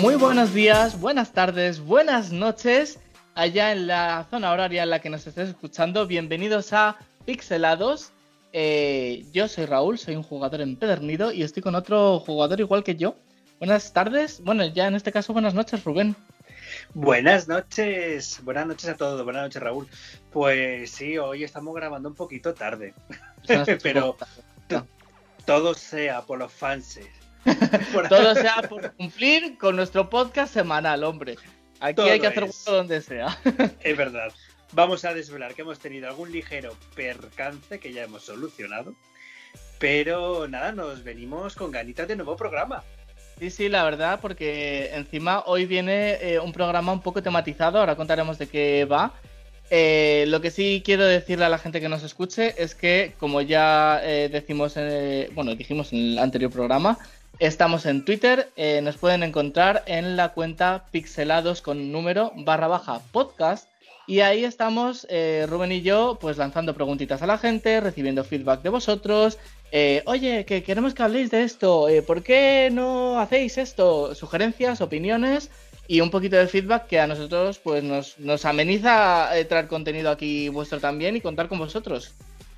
Muy buenos días, buenas tardes, buenas noches, allá en la zona horaria en la que nos estés escuchando. Bienvenidos a Pixelados. Eh, yo soy Raúl, soy un jugador empedernido y estoy con otro jugador igual que yo. Buenas tardes, bueno, ya en este caso buenas noches, Rubén. Buenas noches, buenas noches a todos, buenas noches Raúl. Pues sí, hoy estamos grabando un poquito tarde, pero todo sea por los fans. Todo sea por cumplir con nuestro podcast semanal, hombre. Aquí hay que hacer gusto donde sea. es verdad. Vamos a desvelar que hemos tenido algún ligero percance que ya hemos solucionado. Pero nada, nos venimos con ganitas de nuevo programa. Sí, sí, la verdad, porque encima hoy viene eh, un programa un poco tematizado, ahora contaremos de qué va. Eh, lo que sí quiero decirle a la gente que nos escuche es que, como ya eh, decimos, bueno, dijimos en el anterior programa, estamos en Twitter, nos pueden encontrar en la cuenta pixelados con número barra baja podcast. Y ahí estamos, Rubén y yo, pues lanzando preguntitas a la gente, recibiendo feedback de vosotros, eh, oye, que queremos que habléis de esto, eh, ¿por qué no hacéis esto? Sugerencias, opiniones y un poquito de feedback que a nosotros pues nos, nos ameniza eh, traer contenido aquí vuestro también y contar con vosotros.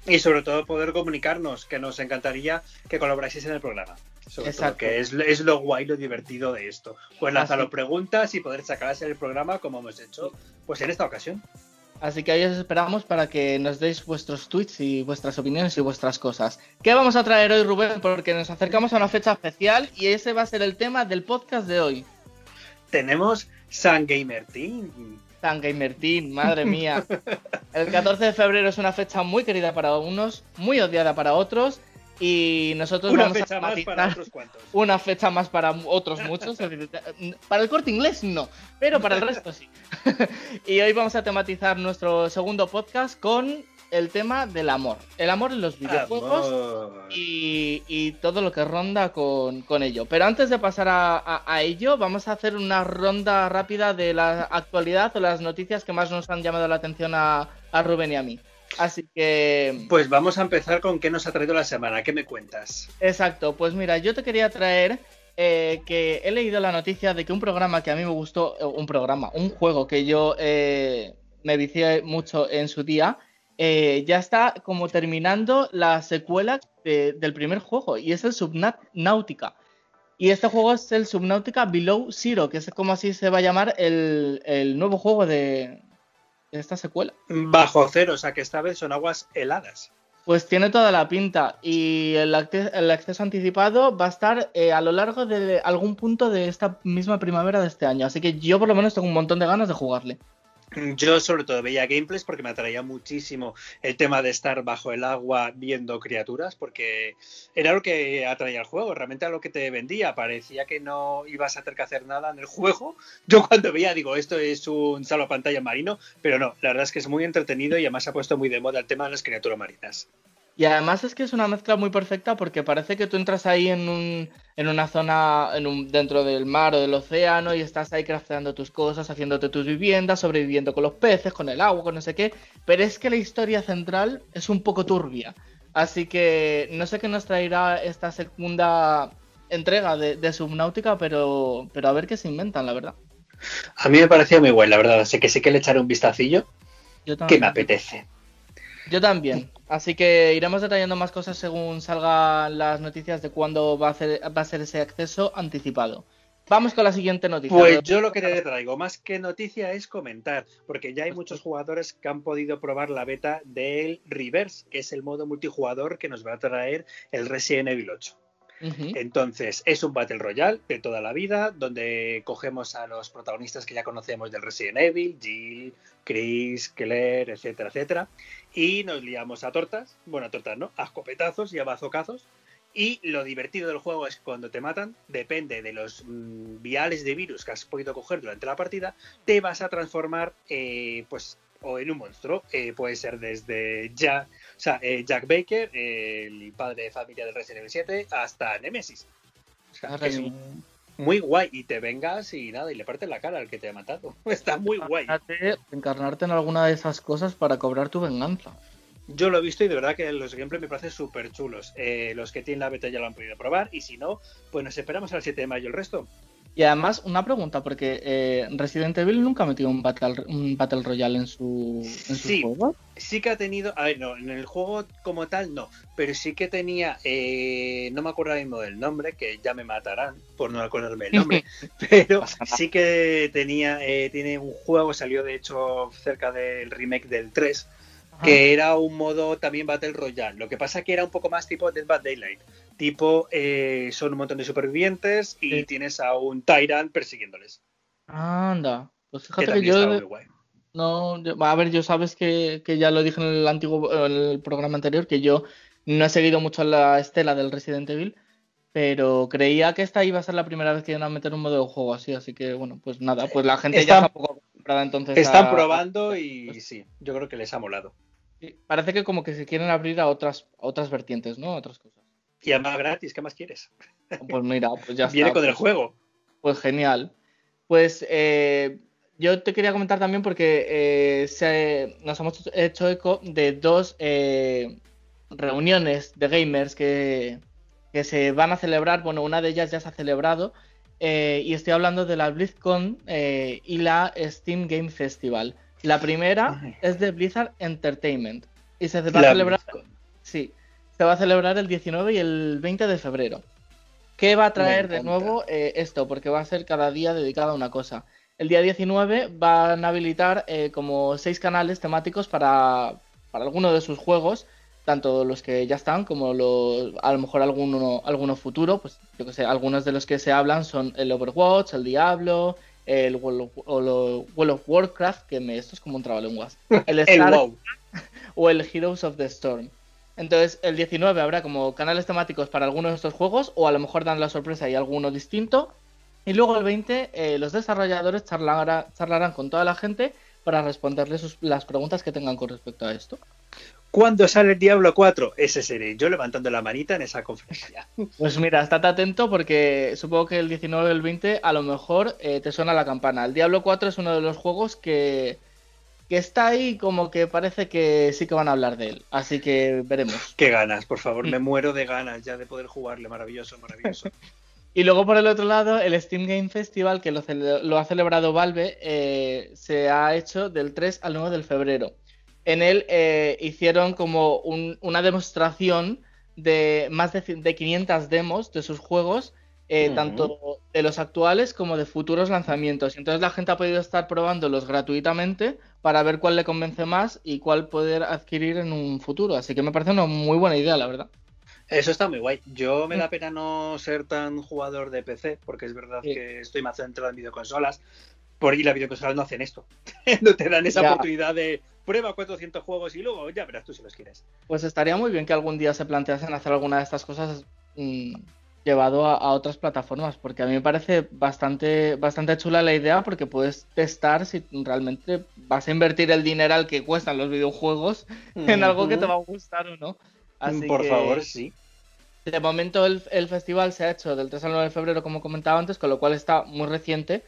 Y sobre todo poder comunicarnos, que nos encantaría que colaboraseis en el programa. Exacto. que es, es, lo guay, lo divertido de esto. Pues lanzar preguntas y poder sacarlas en el programa como hemos hecho pues en esta ocasión. Así que ahí os esperamos para que nos deis vuestros tweets y vuestras opiniones y vuestras cosas. ¿Qué vamos a traer hoy, Rubén? Porque nos acercamos a una fecha especial y ese va a ser el tema del podcast de hoy. Tenemos San Gamer Team. San Gamer Team, madre mía. El 14 de febrero es una fecha muy querida para unos, muy odiada para otros y nosotros una vamos fecha a más para otros cuantos. Una fecha más para otros muchos. para el corte inglés no, pero para el resto sí. y hoy vamos a tematizar nuestro segundo podcast con el tema del amor. El amor en los videojuegos y, todo lo que ronda con, ello. Pero antes de pasar a, ello, vamos a hacer una ronda rápida de la actualidad o las noticias que más nos han llamado la atención a, a Rubén y a mí. Así que. Pues vamos a empezar con qué nos ha traído la semana. ¿Qué me cuentas? Exacto, pues mira, yo te quería traer eh, que he leído la noticia de que un programa que a mí me gustó, eh, un programa, un juego que yo eh, me vicié mucho en su día, ya está como terminando la secuela del primer juego y es el Subnautica. Y este juego es el Subnautica Below Zero, que es como así se va a llamar el nuevo juego de, esta secuela. Bajo cero, o sea que esta vez son aguas heladas. Pues tiene toda la pinta y el, acceso anticipado va a estar eh, a lo largo de algún punto de esta misma primavera de este año, así que yo por lo menos tengo un montón de ganas de jugarle. Yo sobre todo veía gameplays porque me atraía muchísimo el tema de estar bajo el agua viendo criaturas porque era lo que atraía al juego, realmente era lo que te vendía, parecía que no ibas a tener que hacer nada en el juego. Yo cuando veía digo, esto es un salvo pantalla marino, pero no, la verdad es que es muy entretenido y además ha puesto muy de moda el tema de las criaturas marinas. Y además es que es una mezcla muy perfecta porque parece que tú entras ahí en, un, en una zona en un, dentro del mar o del océano y estás ahí crafteando tus cosas, haciéndote tus viviendas, sobreviviendo con los peces, con el agua, con no sé qué. Pero es que la historia central es un poco turbia. Así que no sé qué nos traerá esta segunda entrega de, Subnautica, pero, pero a ver qué se inventan, la verdad. A mí me parecía muy guay, la verdad. Así que sí que le echaré un vistacillo que me apetece. Yo también. Así que iremos detallando más cosas según salgan las noticias de cuándo va a, va a ser ese acceso anticipado. Vamos con la siguiente noticia. Pues yo lo que te traigo más que noticia es comentar, porque ya hay muchos jugadores que han podido probar la beta del Reverse, que es el modo multijugador que nos va a traer el Resident Evil 8. Entonces, es un Battle Royale de toda la vida, donde cogemos a los protagonistas que ya conocemos del Resident Evil, Jill, Chris, Claire, etcétera, etcétera, y nos liamos a tortas, bueno, a tortas no, a escopetazos y a bazocazos. Y lo divertido del juego es que cuando te matan, depende de los mm, viales de virus que has podido coger durante la partida, te vas a transformar, eh, pues, o en un monstruo. Eh, puede ser desde ya o sea, eh, Jack Baker, el padre de familia del Resident Evil 7, hasta Nemesis. O sea, es muy guay. Y te vengas y nada, y le partes la cara al que te ha matado. Está muy guay. Encarnarte en alguna de esas cosas para cobrar tu venganza. Yo lo he visto y de verdad que los gameplays me parecen súper chulos. Eh, los que tienen la beta ya lo han podido probar y si no, pues nos esperamos al 7 de mayo el resto. Y además, una pregunta, porque eh, Resident Evil nunca ha metido un Battle, un battle Royale en su, en sí, juego. Sí que ha tenido, a ver, no, en el juego como tal no, pero sí que tenía, eh, no me acuerdo ahora mismo del nombre, que ya me matarán por no acordarme el nombre, pero sí que tenía, eh, tiene un juego, salió de hecho cerca del remake del 3, que era un modo también Battle Royale. Lo que pasa que era un poco más tipo Dead by Daylight. Tipo, eh, son un montón de supervivientes y tienes a un Tyrant persiguiéndoles. Anda. Pues fíjate que, yo. No, a ver, yo sabes que, ya lo dije en el antiguo el programa anterior, que yo no he seguido mucho la estela del Resident Evil, pero creía que esta iba a ser la primera vez que iban a meter un modo de juego así, así que bueno, pues nada, pues la gente ya está poco comprada entonces. Están probando y sí, yo creo que les ha molado. parece que como que se quieren abrir a otras, a otras vertientes, ¿no? A otras cosas. Y además gratis, ¿qué más quieres? Pues mira, pues ya Viene con el juego. Pues genial. Pues eh, yo te quería comentar también porque eh, nos hemos hecho eco de dos eh, reuniones de gamers que, que, se van a celebrar. Bueno, una de ellas ya se ha celebrado. y estoy hablando de la BlizzCon y la Steam Game Festival. La primera es de Blizzard Entertainment. Y se va a celebrar. Sí, se va a celebrar el 19 y el 20 de febrero. ¿Qué va a traer de nuevo eh, esto? Porque va a ser cada día dedicado a una cosa. El día 19 van a habilitar eh, como seis canales temáticos para, para alguno de sus juegos, tanto los que ya están como los, a lo mejor alguno, alguno futuro. Pues yo que sé, algunos de los que se hablan son el Overwatch, el Diablo, el World of, Warcraft, que me, esto es como un trabalenguas. El, el o el Heroes of the Storm. Entonces, el 19 habrá como canales temáticos para algunos de estos juegos, o a lo mejor dan la sorpresa y alguno distinto. Y luego el 20, eh, los desarrolladores charlarán con toda la gente para responderles las preguntas que tengan con respecto a esto. ¿Cuándo sale el Diablo 4? Ese seré yo levantando la manita en esa conferencia. Pues mira, estate atento porque supongo que el 19 o el 20 a lo mejor eh, te suena la campana. El Diablo 4 es uno de los juegos que, que está ahí como que parece que sí que van a hablar de él. Así que veremos. Qué ganas, por favor, me mm. muero de ganas ya de poder jugarle. Maravilloso, maravilloso. y luego por el otro lado, el Steam Game Festival, que lo, ha celebrado Valve, eh, se ha hecho del 3 al 9 de febrero. En él eh, hicieron como una demostración de más de, de 500 demos de sus juegos eh, tanto de los actuales como de futuros lanzamientos. Entonces la gente ha podido estar probándolos gratuitamente para ver cuál le convence más y cuál poder adquirir en un futuro. Así que me parece una muy buena idea, la verdad. Eso está muy guay. Yo me da mm. pena no ser tan jugador de PC, porque es verdad que estoy más centrado en videoconsolas. Por y las videoconsolas no hacen esto. no te dan esa oportunidad de prueba 400 juegos y luego ya verás tú si los quieres. Pues estaría muy bien que algún día se planteasen hacer alguna de estas cosas mm, llevado a, otras plataformas, porque a mí me parece bastante, bastante chula la idea, porque puedes testar si realmente vas a invertir el dinero al que cuestan los videojuegos en algo que te va a gustar o no. Así Por favor, sí. De momento el, festival se ha hecho del 3 al 9 de febrero, como comentaba antes, con lo cual está muy reciente.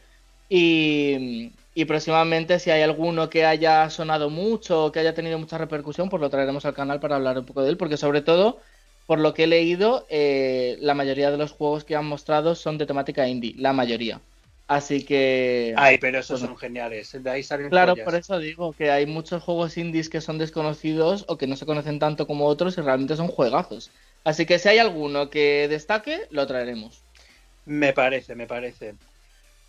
Y, y próximamente, si hay alguno que haya sonado mucho o que haya tenido mucha repercusión, pues lo traeremos al canal para hablar un poco de él, porque sobre todo por lo que he leído, eh, la mayoría de los juegos que han mostrado son de temática indie, la mayoría. Así que. Ay, pero esos son geniales. De ahí salen Claro, por eso digo que hay muchos juegos indies que son desconocidos o que no se conocen tanto como otros y realmente son juegazos. Así que si hay alguno que destaque, lo traeremos. Me parece, me parece.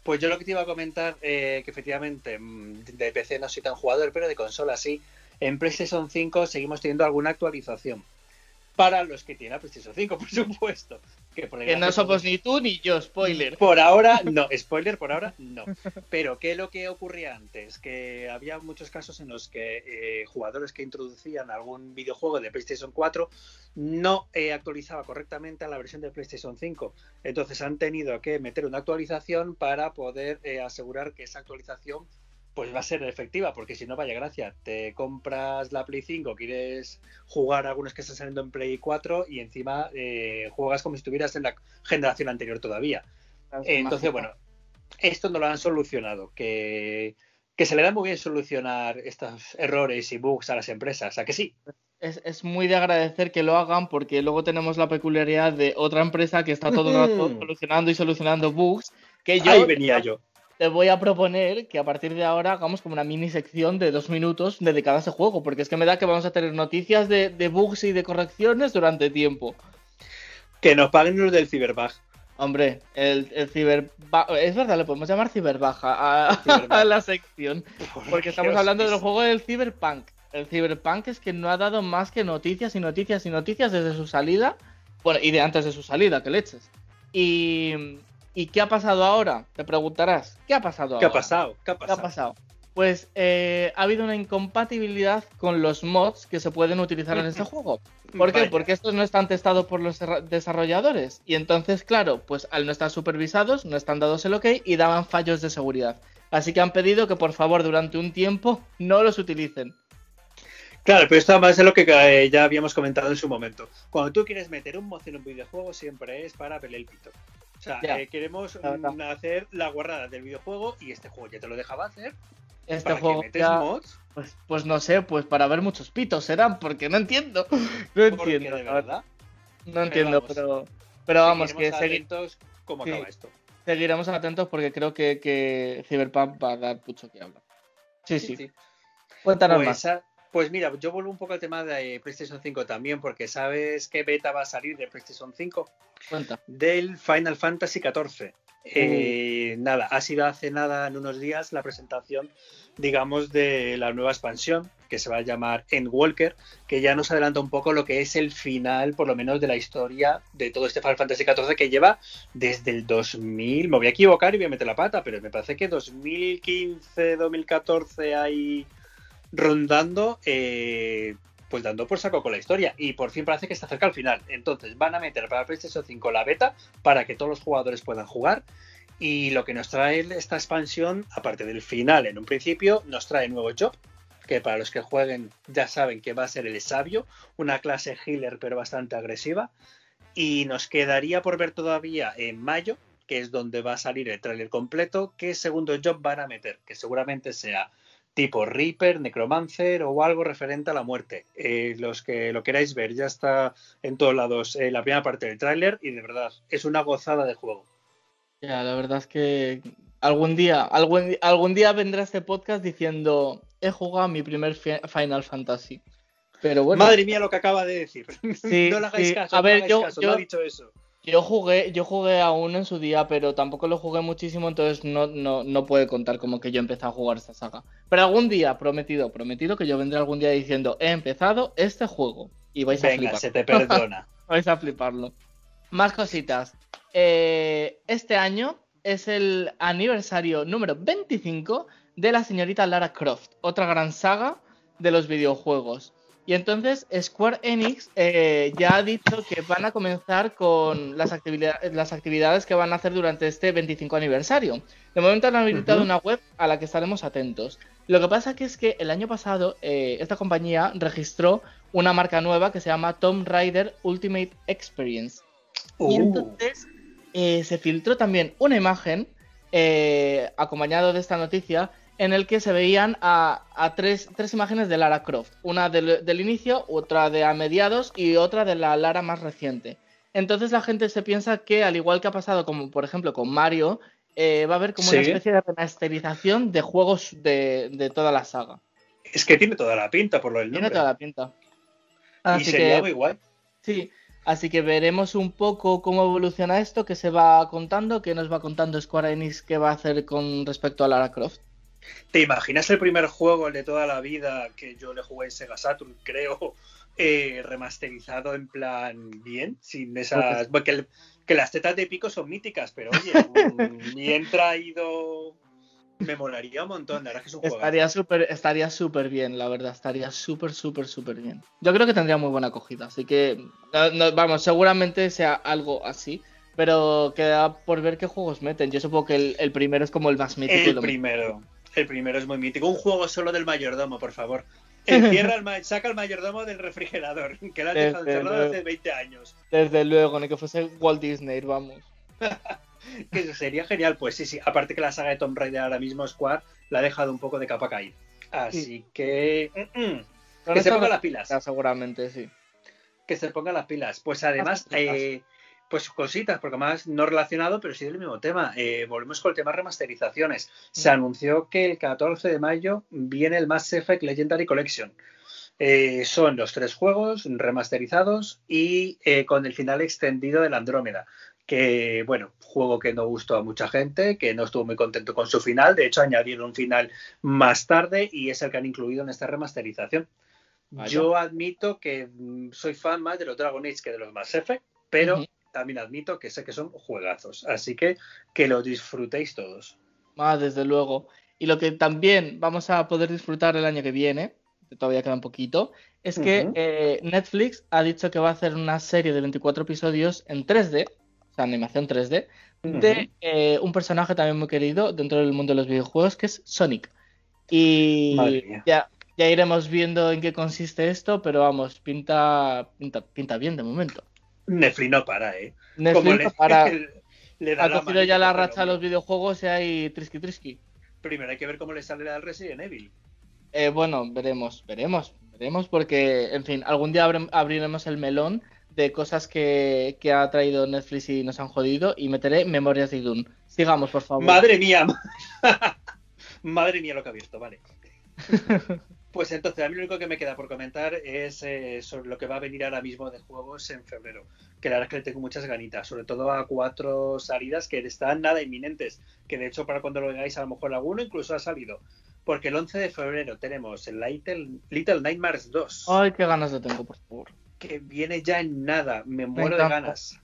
Pues yo lo que te iba a comentar, eh, que efectivamente mm, de PC no soy tan jugador, pero de consola sí. En PlayStation 5 seguimos teniendo alguna actualización para los que tienen PlayStation 5, por supuesto. Que, no somos ni tú ni yo, spoiler. Por ahora, no, spoiler, por ahora no. Pero ¿qué es lo que ocurría antes? Que había muchos casos en los que eh, jugadores que introducían algún videojuego de PlayStation 4 no eh, actualizaba correctamente a la versión de PlayStation 5. Entonces han tenido que meter una actualización para poder eh, asegurar que esa actualización pues va a ser efectiva, porque si no, vaya gracia, te compras la Play 5, quieres jugar algunos que están saliendo en Play 4 y encima eh, juegas como si estuvieras en la generación anterior todavía. Entonces, bueno, esto no lo han solucionado, que, que se le da muy bien solucionar estos errores y bugs a las empresas, ¿a que sí? Es, es, muy de agradecer que lo hagan porque luego tenemos la peculiaridad de otra empresa que está todo el rato solucionando y solucionando bugs Que yo Ahí venía yo. Te voy a proponer que a partir de ahora hagamos como una mini sección de dos minutos dedicada a ese juego, porque es que me da que vamos a tener noticias de, de bugs y de correcciones durante tiempo. Que nos paguen los del Cyberbug. Hombre, el, el ciber... Es verdad, le podemos llamar ciberbaja a, Ciberbug. a la sección. Porque estamos Dios, hablando del es- juego del Cyberpunk. El Cyberpunk es que no ha dado más que noticias y noticias y noticias desde su salida. Bueno, y de antes de su salida, que leches. Y, ¿y qué ha pasado ahora? Te preguntarás. ¿Qué ha pasado ¿Qué ha ahora? pasado? ¿Qué ha ¿Qué ha pasado? pasado? Pues eh, ha habido una incompatibilidad con los mods que se pueden utilizar en este juego. ¿Por qué? Vaya. Porque estos no están testados por los desarrolladores. Y entonces, claro, pues al no estar supervisados, no están dados el ok y daban fallos de seguridad. Así que han pedido que por favor durante un tiempo no los utilicen. Claro, pero esto además es lo que eh, ya habíamos comentado en su momento. Cuando tú quieres meter un mod en un videojuego, siempre es para pelar el pito. O sea, eh, queremos La mm, hacer la guarrada del videojuego y este juego ya te lo dejaba hacer. Este ¿Para juego que metes ya, mods? pues, pues no sé, pues para ver muchos pitos serán, porque no entiendo. No entiendo, de verdad. No entiendo, vamos, pero, pero vamos, que seguiremos cómo Sí. acaba esto. seguiremos atentos porque creo que, que Cyberpunk va a dar mucho que hablar. Sí, sí. Sí, sí. Cuéntanos Pues, más. Pues mira, yo vuelvo un poco al tema de PlayStation 5 también, porque sabes qué beta va a salir de PlayStation 5 Cuenta. del Final Fantasy XIV. Eh, nada, ha sido hace nada, en unos días, la presentación, digamos, de la nueva expansión, que se va a llamar Endwalker, que ya nos adelanta un poco lo que es el final, por lo menos, de la historia de todo este Final Fantasy XIV que lleva desde el 2000. Me voy a equivocar y voy a meter la pata, pero me parece que 2015, 2014 ahí rondando, eh, pues dando por saco con la historia. Y por fin parece que está cerca al final. Entonces van a meter para PlayStation 5 la beta para que todos los jugadores puedan jugar. Y lo que nos trae esta expansión, aparte del final en un principio, nos trae nuevo job. Que para los que jueguen ya saben que va a ser el sabio, una clase healer pero bastante agresiva. Y nos quedaría por ver todavía en mayo, que es donde va a salir el tráiler completo, qué segundo job van a meter, que seguramente sea tipo Reaper, Necromancer o algo referente a la muerte. Eh, los que lo queráis ver, ya está en todos lados eh, la primera parte del tráiler y de verdad es una gozada de juego. Ya, la verdad es que algún día, algún, algún día vendrá este podcast diciendo he jugado mi primer fi- Final Fantasy. Pero bueno, Madre mía lo que acaba de decir. Sí, no le hagáis sí. caso, A no ver, le hagáis yo- caso, yo- no ha dicho eso. Yo jugué, yo jugué a uno en su día, pero tampoco lo jugué muchísimo, entonces no, no, no puede contar como que yo empecé a jugar esta saga. Pero algún día, prometido, prometido que yo vendré algún día diciendo he empezado este juego. Y vais a Venga, flipar. se te perdona. Vais a fliparlo. Más cositas. Eh, este año es el aniversario número 25 de la señorita Lara Croft, otra gran saga de los videojuegos. Y entonces Square Enix eh, ya ha dicho que van a comenzar con las, actividad- las actividades que van a hacer durante este 25 aniversario. De momento han habilitado una web a la que estaremos atentos. Lo que pasa que es que el año pasado eh, esta compañía registró una marca nueva que se llama Tomb Raider Ultimate Experience. Y Uh, entonces eh, se filtró también una imagen acompañado de esta noticia en el que se veían a, a tres, tres imágenes de Lara Croft. Una del, del inicio, otra de a mediados y otra de la Lara más reciente. Entonces la gente se piensa que, al igual que ha pasado como por ejemplo con Mario, eh, va a haber como una especie de remasterización de juegos de, de toda la saga. es que tiene toda la pinta por lo del Tiene nombre. toda la pinta. y Así sería que muy guay. Sí, así que veremos un poco cómo evoluciona esto, que se va contando, que nos va contando Square Enix qué va a hacer con respecto a Lara Croft. ¿Te imaginas el primer juego, el de toda la vida, que yo le jugué en Sega Saturn, creo, eh, remasterizado en plan bien? Sin esas. Porque el- que las tetas de pico son míticas, pero oye, bien traído. Me molaría un montón, la verdad que es un juego. Estaría súper estaría súper bien, la verdad, estaría súper, súper, súper bien. Yo creo que tendría muy buena acogida, así que, no- no, vamos, seguramente sea algo así, pero queda por ver qué juegos meten. Yo supongo que el, el primero es como el más mítico. y El lo- primero. El primero es muy mítico. Un juego solo del mayordomo, por favor. Encierra el ma- saca el mayordomo del refrigerador, que lo has dejado encerrado luego. hace 20 años. Desde luego, ni que fuese Walt Disney, vamos. Que eso sería genial. Pues sí, sí. Aparte que la saga de Tomb Raider ahora mismo, Square, la ha dejado un poco de capa caída. Así que. mm, mm, que se ponga las pilas. Seguramente, sí. Que se ponga las pilas. Pues además, eh, Pues cositas, porque más no relacionado, pero sí del mismo tema. Eh, volvemos con el tema remasterizaciones. Se anunció que el 14 de mayo viene el Mass Effect Legendary Collection. Eh, son los tres juegos remasterizados y eh, con el final extendido del Andrómeda. Que, bueno, juego que no gustó a mucha gente, que no estuvo muy contento con su final. De hecho, añadieron un final más tarde y es el que han incluido en esta remasterización. Yo admito que mm, soy fan más de los Dragon Age que de los Mass Effect, pero también admito que sé que son juegazos. Así que que lo disfrutéis todos. Ah, desde luego. Y lo que también vamos a poder disfrutar el año que viene, todavía queda un poquito, es que eh, Netflix ha dicho que va a hacer una serie de 24 episodios en 3D, o sea, animación 3D, de eh, un personaje también muy querido dentro del mundo de los videojuegos, que es Sonic. Y ya, ya iremos viendo en qué consiste esto, pero vamos, pinta, pinta, pinta bien de momento. Netflix no para, ¿eh? Netflix no para. ha cogido ya la racha a los videojuegos y hay trisky trisky. Primero hay que ver cómo le sale al Resident Evil. Eh, bueno, veremos, veremos, veremos, porque, en fin, algún día abriremos el melón de cosas que, que, ha traído Netflix y nos han jodido y meteré memorias de Idun. Sigamos, por favor. Madre mía. Madre mía lo que ha visto, vale. Pues entonces, a mí lo único que me queda por comentar es eh, sobre lo que va a venir ahora mismo de juegos en febrero. Que la verdad es que le tengo muchas ganitas, sobre todo a cuatro salidas que están nada inminentes. Que de hecho, para cuando lo veáis, a lo mejor alguno incluso ha salido. Porque el 11 de febrero tenemos el Little, Little Nightmares 2. Ay, qué ganas de tengo, por favor. Que viene ya en nada, me muero de ganas.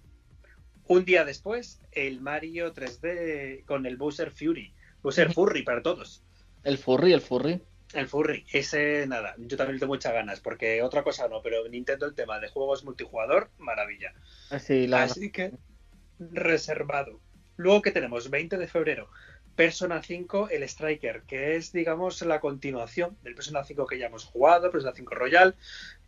Un día después, el Mario 3D con el Bowser Fury. Bowser Furry para todos. El Furry, el Furry. El Furry, ese nada, yo también tengo muchas ganas, porque otra cosa no, pero Nintendo el tema de juegos multijugador, maravilla. Así, Así que reservado. Luego que tenemos 20 de febrero, Persona 5, el Striker, que es, digamos, la continuación del Persona 5 que ya hemos jugado, Persona 5 Royal,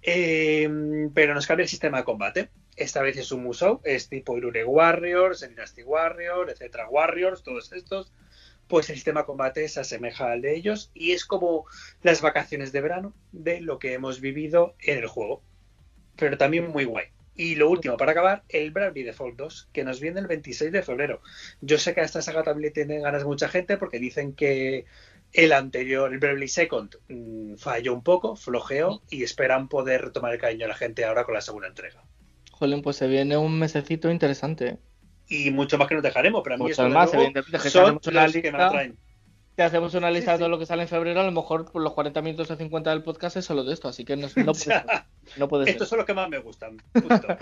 em, pero nos cambia el sistema de combate. Esta vez es un Musou, es tipo Irure Warriors, Dynasty Warriors, etcétera, Warriors, todos estos pues el sistema combate se asemeja al de ellos y es como las vacaciones de verano de lo que hemos vivido en el juego. Pero también muy guay. Y lo último, para acabar, el Bravely Default 2, que nos viene el 26 de febrero. Yo sé que a esta saga también le tiene ganas mucha gente porque dicen que el anterior, el Bravely Second, mm, falló un poco, flojeó y esperan poder retomar el cariño a la gente ahora con la segunda entrega. Jolín, pues se viene un mesecito interesante y mucho más que nos dejaremos, pero a mí mucho más, evidentemente, que son una lista, que me atraen. Si hacemos una lista de todo lo que sale en febrero, a lo mejor por los 40 minutos o 50 del podcast es solo de esto, así que no, no puede, no puede Estos son los que más me gustan.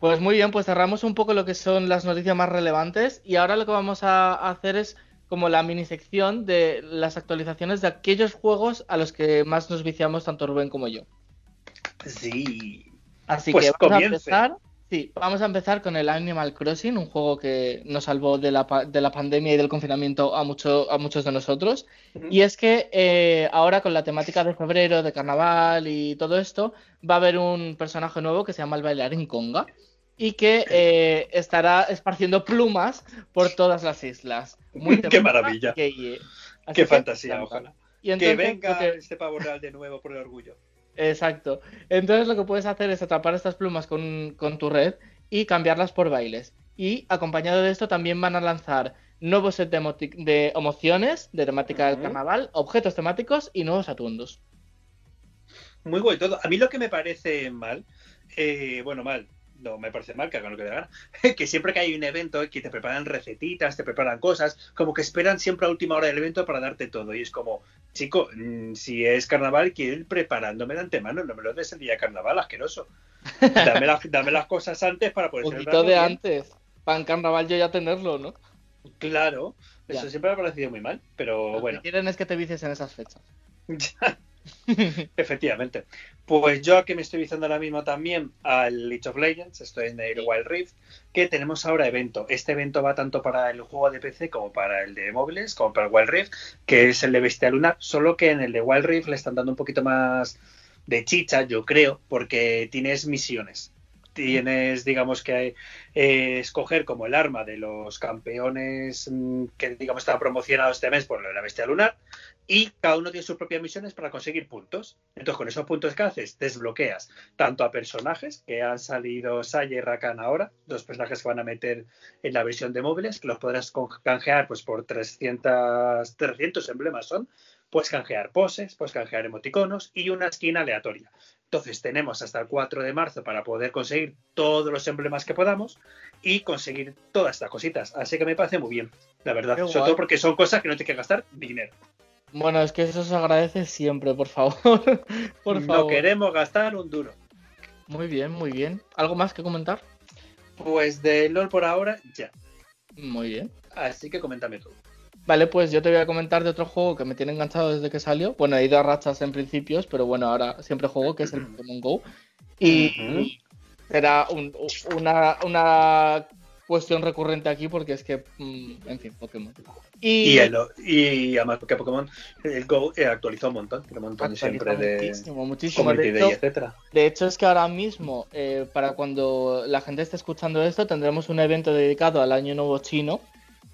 pues muy bien, pues cerramos un poco lo que son las noticias más relevantes y ahora lo que vamos a hacer es como la mini sección de las actualizaciones de aquellos juegos a los que más nos viciamos tanto Rubén como yo. Sí. Así pues que vamos a empezar Sí, vamos a empezar con el Animal Crossing, un juego que nos salvó de la, de la pandemia y del confinamiento a, mucho, a muchos de nosotros. Y es que eh, ahora con la temática de febrero, de carnaval y todo esto, va a haber un personaje nuevo que se llama el bailarín Conga y que eh, estará esparciendo plumas por todas las islas. Muy ¡Qué maravilla! ¡Qué fantasía, ojalá! que venga este pavo real de nuevo por el orgullo. Exacto. Entonces lo que puedes hacer es atrapar estas plumas con, tu red y cambiarlas por bailes. Y acompañado de esto también van a lanzar nuevos set de, emociones de temática del carnaval, objetos temáticos y nuevos atuendos. Muy bueno todo. A mí lo que me parece mal, eh, bueno, mal, no me parece mal que hagan lo que dé gana, que siempre que hay un evento que te preparan recetitas, te preparan cosas, como que esperan siempre a última hora del evento para darte todo. Y es como, chico, mm, si es carnaval, quiero ir preparándome de antemano, no me lo des el día de carnaval, asqueroso. Dame, dame las cosas antes para poder Un poquito de antes, para en carnaval yo ya tenerlo, ¿no? Claro, eso siempre me ha parecido muy mal, pero lo bueno. Lo que quieren es que te vices en esas fechas. Efectivamente. Pues yo que me estoy visando ahora mismo también al League of Legends, estoy en el Wild Rift, que tenemos ahora evento. Este evento va tanto para el juego de PC como para el de móviles, como para el Wild Rift, que es el de Bestia Lunar, solo que en el de Wild Rift le están dando un poquito más de chicha, yo creo, porque tienes misiones. Tienes, digamos que eh, escoger como el arma de los campeones mm, que, digamos, están promocionados este mes por la Bestia Lunar y cada uno tiene sus propias misiones para conseguir puntos. Entonces, con esos puntos que haces, desbloqueas tanto a personajes, que han salido Saya y Rakan ahora, dos personajes que van a meter en la versión de móviles, que los podrás canjear pues, por 300, 300 emblemas son. Puedes canjear poses, puedes canjear emoticonos y una skin aleatoria. Entonces tenemos hasta el 4 de marzo para poder conseguir todos los emblemas que podamos y conseguir todas estas cositas. Así que me parece muy bien, la verdad. Sobre todo porque son cosas que no te que gastar dinero. Bueno, es que eso se agradece siempre, por favor. por favor. No queremos gastar un duro. Muy bien, muy bien. ¿Algo más que comentar? Pues de LOL por ahora, ya. Muy bien. Así que coméntame tú. Vale, pues yo te voy a comentar de otro juego que me tiene enganchado desde que salió. Bueno, he ido a rachas en principios, pero bueno, ahora siempre juego, que es el Pokémon Go. Y será una, una cuestión recurrente aquí porque es que, mm, en fin, Pokémon. Y, y, además porque Pokémon, el Go eh, actualizó un montón, un montón siempre de muchísimo, muchísimo. De hecho, etcétera. de hecho, es que ahora mismo, eh, para cuando la gente esté escuchando esto, tendremos un evento dedicado al Año Nuevo Chino,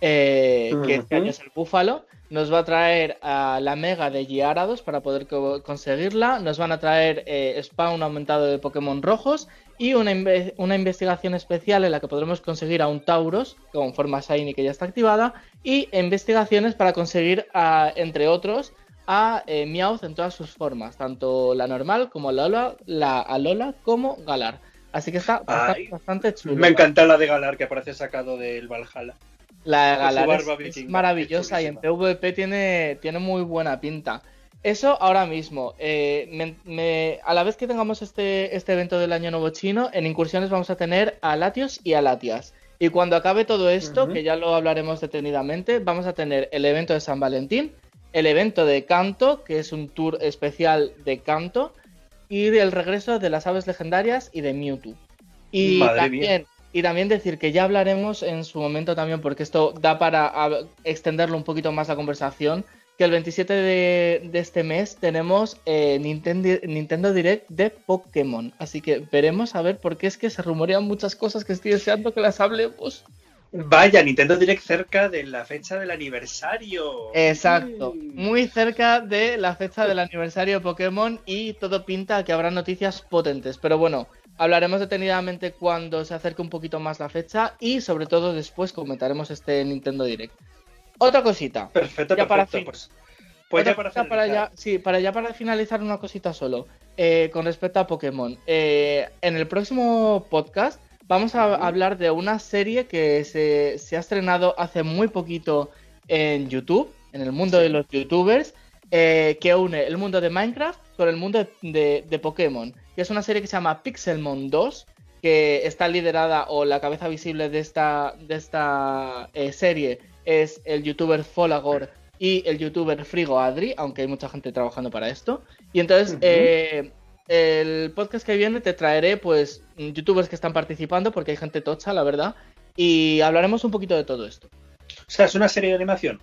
eh, que este año es el Búfalo. Nos va a traer a la Mega de Giarados para poder conseguirla. Nos van a traer spawn aumentado de Pokémon rojos y una, una, investigación especial en la que podremos conseguir a un Tauros con forma Shiny que ya está activada y investigaciones para conseguir, a, entre otros, a eh, Meowth en todas sus formas, tanto la normal como la Alola, la Alola como Galar. Así que está bastante, chulo. Me encanta la de Galar que aparece sacado del Valhalla. La de Galar es, maravillosa y en PvP tiene, tiene muy buena pinta. Eso ahora mismo. Eh, a la vez que tengamos este, este evento del Año Nuevo Chino, en incursiones vamos a tener a Latios y a Latias. Y cuando acabe todo esto, que ya lo hablaremos detenidamente, vamos a tener el evento de San Valentín, el evento de canto, que es un tour especial de canto, y el regreso de las aves legendarias y de Mewtwo. Y también, y también decir que ya hablaremos en su momento también, porque esto da para extenderlo un poquito más la conversación que el 27 de, este mes tenemos eh, Nintendo, Direct de Pokémon. Así que veremos a ver por qué es que se rumorean muchas cosas que estoy deseando que las hablemos. Vaya, Nintendo Direct cerca de la fecha del aniversario. Exacto, muy cerca de la fecha del aniversario de Pokémon y todo pinta a que habrá noticias potentes. Pero bueno, hablaremos detenidamente cuando se acerque un poquito más la fecha y sobre todo después comentaremos este Nintendo Direct. Otra cosita. Perfecto, ya Para pues, pues ya para, finalizar. sí, para ya para finalizar una cosita solo. Eh, con respecto a Pokémon. Eh, en el próximo podcast vamos a hablar de una serie que se, ha estrenado hace muy poquito en YouTube, en el mundo de los youtubers, eh, que une el mundo de Minecraft con el mundo de, de, Pokémon. Y es una serie que se llama Pixelmon 2, que está liderada o la cabeza visible de esta, de esta serie es el youtuber Folagor y el youtuber Frigo Adri, aunque hay mucha gente trabajando para esto. Y entonces, eh, el podcast que viene te traeré, pues, youtubers que están participando, porque hay gente tocha, la verdad, y hablaremos un poquito de todo esto. O sea, es una serie de animación.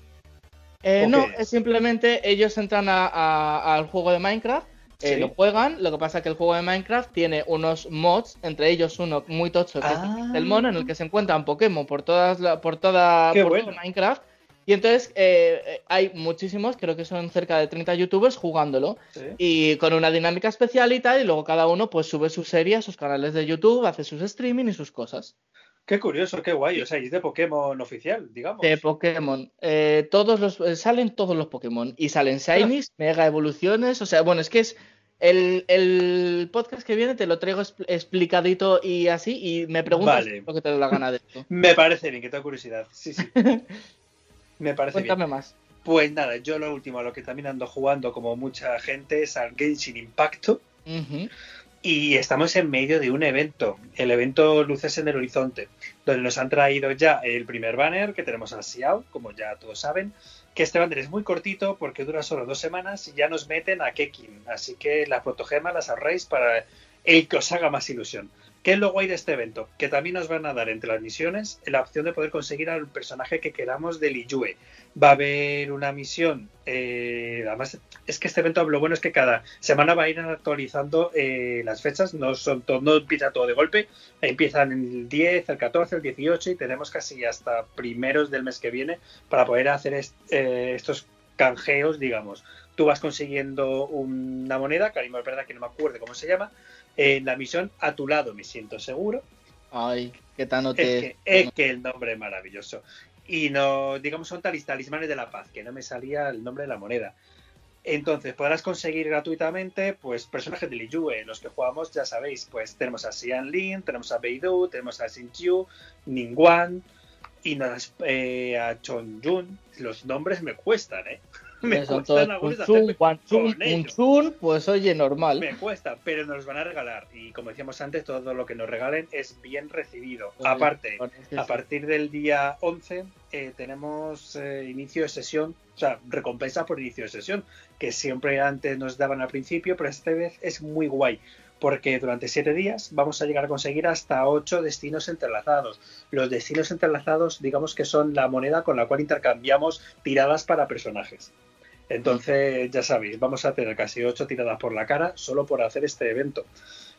Eh, no, es simplemente ellos entran al juego de Minecraft, eh, lo juegan, lo que pasa es que el juego de Minecraft tiene unos mods, entre ellos uno muy tocho que es el mono, en el que se encuentran Pokémon por todas por toda por Minecraft. Y entonces eh, hay muchísimos, creo que son cerca de 30 youtubers jugándolo. Y con una dinámica especial y tal, y luego cada uno pues sube su serie a sus canales de YouTube, hace sus streaming y sus cosas. Qué curioso, qué guay. O sea, es de Pokémon oficial, digamos. De Pokémon. Eh, todos los, eh, salen todos los Pokémon. Y salen Shinies, Mega Evoluciones. O sea, bueno, es que es. El, podcast que viene te lo traigo explicadito y así. Y me preguntas lo que te da la gana de esto. me parece bien, que tengo curiosidad. Sí, sí. me parece Cuéntame más. Pues nada, yo lo último, lo que también ando jugando como mucha gente es al Genshin Impacto. Y estamos en medio de un evento, el evento Luces en el Horizonte, donde nos han traído ya el primer banner, que tenemos a Xiao, como ya todos saben, que este banner es muy cortito porque dura solo dos semanas y ya nos meten a Kekin, así que la protogema las ahorréis para el que os haga más ilusión. ¿Qué es lo guay de este evento? Que también nos van a dar entre las misiones la opción de poder conseguir al personaje que queramos de Liyue. Va a haber una misión, eh, además es que este evento lo bueno es que cada semana va a ir actualizando eh, las fechas, no, son no empieza todo de golpe, empiezan el 10, el 14, el 18 y tenemos casi hasta primeros del mes que viene para poder hacer eh, estos canjeos, digamos. Tú vas consiguiendo una moneda, que es verdad que no me acuerdo cómo se llama, en la misión A tu lado me siento seguro. Ay, qué tan Es que, es que el nombre es maravilloso. Y no, digamos, son talis- talismanes de la paz, que no me salía el nombre de la moneda. Entonces, podrás conseguir gratuitamente, pues, personajes de Liyue. Los que jugamos, ya sabéis, pues, tenemos a Xian Lin, tenemos a Beidou, tenemos a Xin Qiu, Ningguang y nos- eh, a Chong Jun. Los nombres me cuestan, ¿eh? Me Son hacerme Guanchun, con ellos. Punchun, pues oye, normal. Me cuesta, pero nos van a regalar. Y como decíamos antes, todo lo que nos regalen es bien recibido. Oye, Aparte, es que a partir del día 11 eh, tenemos eh, inicio de sesión, o sea, recompensa por inicio de sesión, que siempre antes nos daban al principio, pero esta vez es muy guay, porque durante 7 días vamos a llegar a conseguir hasta 8 destinos entrelazados. Los destinos entrelazados, digamos que son la moneda con la cual intercambiamos tiradas para personajes. Entonces, ya sabéis, vamos a tener casi 8 tiradas por la cara solo por hacer este evento.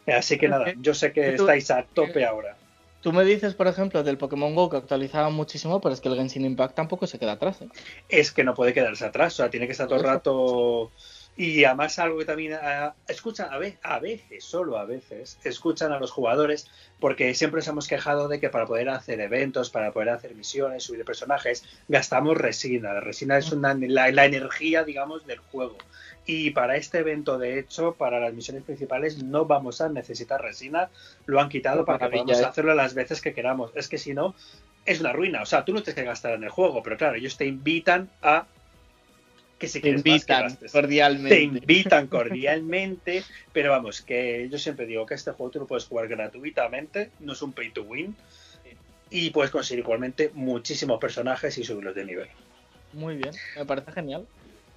Así que nada, yo sé que estáis a tope ahora. Tú me dices, por ejemplo, del Pokémon Go que actualizaba muchísimo, pero es que el Genshin Impact tampoco se queda atrás. ¿eh? es que no puede quedarse atrás, o sea, tiene que estar todo el rato. Y además algo que también ah, escuchan a veces, a veces, solo a veces, escuchan a los jugadores, porque siempre nos hemos quejado de que para poder hacer eventos, para poder hacer misiones, subir personajes, gastamos resina. La resina es una, la, la energía, digamos, del juego. Y para este evento, de hecho, para las misiones principales no vamos a necesitar resina, lo han quitado para que podamos ¿eh? hacerlo las veces que queramos. Es que si no, es una ruina. O sea, tú no tienes que gastar en el juego, pero claro, ellos te invitan a que si Te que invitan cordialmente. Te invitan cordialmente, pero vamos, que yo siempre digo que este juego tú lo puedes jugar gratuitamente, no es un pay to win, y puedes conseguir igualmente muchísimos personajes y subirlos de nivel. Muy bien, me parece genial.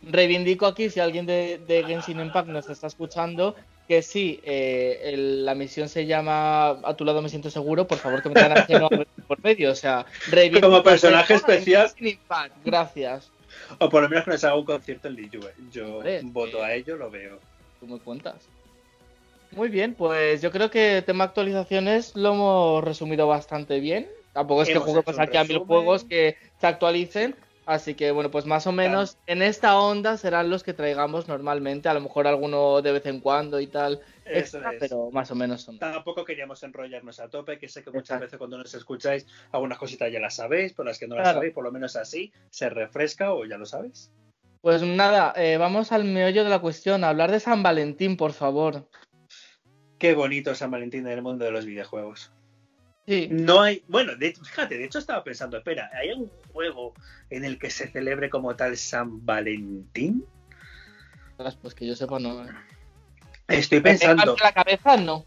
Reivindico aquí, si alguien de, de Genshin Impact nos está escuchando, que sí, eh, el- la misión se llama A tu lado me siento seguro, por favor que me traigan a por medio. O sea, reivindico Como personaje especial. Genshin Impact, gracias. O por lo menos que nos haga un concierto en Liyue. Yo Hombre, voto eh. a ello, lo veo. Tú me cuentas. Muy bien, pues yo creo que tema actualizaciones lo hemos resumido bastante bien. Tampoco es que juguemos aquí a mil juegos que se actualicen. Así que bueno, pues más o menos en esta onda serán los que traigamos normalmente. A lo mejor alguno de vez en cuando y tal. Eso extra, es. pero más o menos son. Tampoco queríamos enrollarnos a tope, que sé que muchas Exacto. veces cuando nos escucháis algunas cositas ya las sabéis, pero las que no las sabéis, por lo menos así, se refresca o ya lo sabéis. Pues nada, eh, vamos al meollo de la cuestión. a Hablar de San Valentín, por favor. Qué bonito San Valentín en el mundo de los videojuegos. Sí. No hay, bueno, de, fíjate, de hecho estaba pensando, espera, ¿hay algún juego en el que se celebre como tal San Valentín? Pues que yo sepa, no. Estoy pensando, la cabeza, no.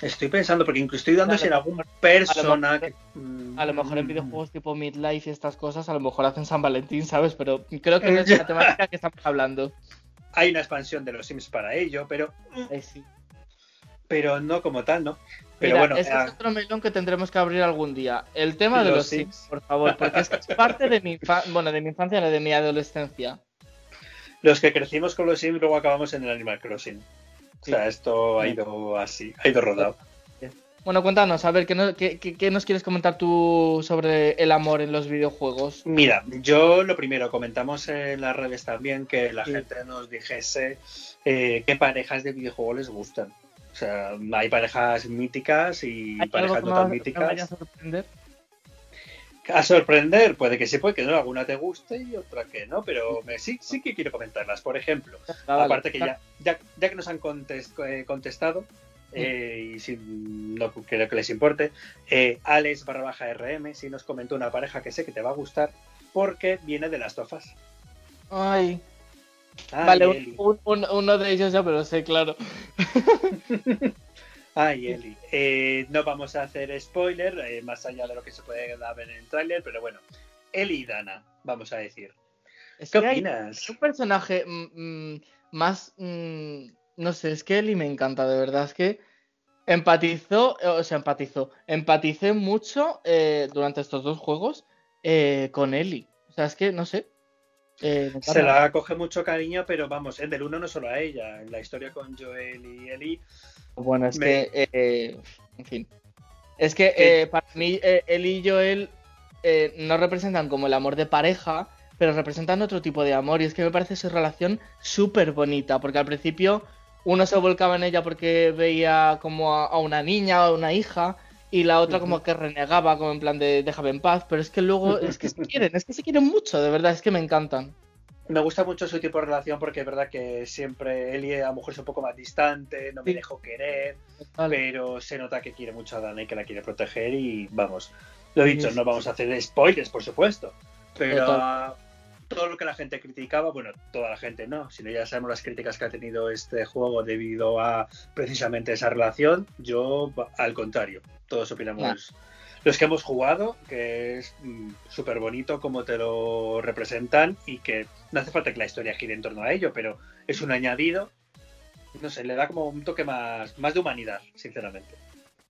estoy pensando, porque incluso estoy dando si en mejor- persona a lo que- mm, A lo mejor en videojuegos tipo Midlife y estas cosas, a lo mejor hacen San Valentín, ¿sabes? Pero creo que no es la temática que estamos hablando. Hay una expansión de los Sims para ello, pero, Eh, sí. pero no como tal, ¿no? Pero Mira, bueno, ese ah, es otro melón que tendremos que abrir algún día. El tema de Los los Sims, Sims. por favor, porque es, parte de mi infancia, bueno, de mi infancia, no, de mi adolescencia. Los que crecimos con los Sims luego acabamos en el Animal Crossing. O sea, esto ha ido así, ha ido rodado. Bueno, cuéntanos, a ver, ¿qué, no- qué- qué- qué nos quieres comentar tú sobre el amor en los videojuegos? Mira, yo lo primero, comentamos en las redes también que la Sí. gente nos dijese eh, qué parejas de videojuegos les gustan. O sea, hay parejas míticas y ¿Hay parejas no tan míticas. A sorprender, puede que sí, puede que no, alguna te guste y otra que no, pero me- sí, sí que quiero comentarlas. Por ejemplo, Ah, aparte que ya, ya, ya que nos han eh, contestado, eh, y si no creo que les importe, eh, Alex barra baja RM sí nos comentó una pareja que sé que te va a gustar porque viene de las tofas. Ay, Ay, vale, un- un- uno de ellos ya, pero sé, claro. Ay, Eli. Eh, no vamos a hacer spoiler, eh, más allá de lo que se puede ver en el tráiler, pero bueno. Eli y Dana, vamos a decir. Es ¿Qué opinas? un personaje mm, mm, más. mm, no sé, es que Eli me encanta, de verdad. Es que empatizó, eh, o sea, empatizó. Empaticé mucho eh, durante estos dos juegos eh, con Eli. O sea, es que, no sé. eh. Se la coge mucho cariño, pero vamos, en del uno no solo a ella, en la historia con Joel y Eli. Bueno, es me- que. eh, en fin. Es que eh, para mí, eh, Eli y Joel eh, no representan como el amor de pareja. pero representan otro tipo de amor y es que me parece su relación súper bonita, porque al principio uno se volcaba en ella porque veía como a, una niña o una hija y la otra como que renegaba como en plan de déjame en paz, pero es que luego es que se quieren, es que se quieren mucho, de verdad, es que me encantan. Me gusta mucho su tipo de relación porque es verdad que siempre Eli a lo mejor es un poco más distante, no me dejó querer, pero se nota que quiere mucho a Dana y que la quiere proteger y vamos, lo dicho, no vamos a hacer spoilers, por supuesto, pero todo lo que la gente criticaba, bueno, toda la gente no, sino ya sabemos las críticas que ha tenido este juego debido a precisamente esa relación, yo al contrario, todos opinamos los que hemos jugado, que es mm, súper bonito como te lo representan y que no hace falta que la historia gire en torno a ello, pero es un añadido, no sé, le da como un toque más, más de humanidad, sinceramente.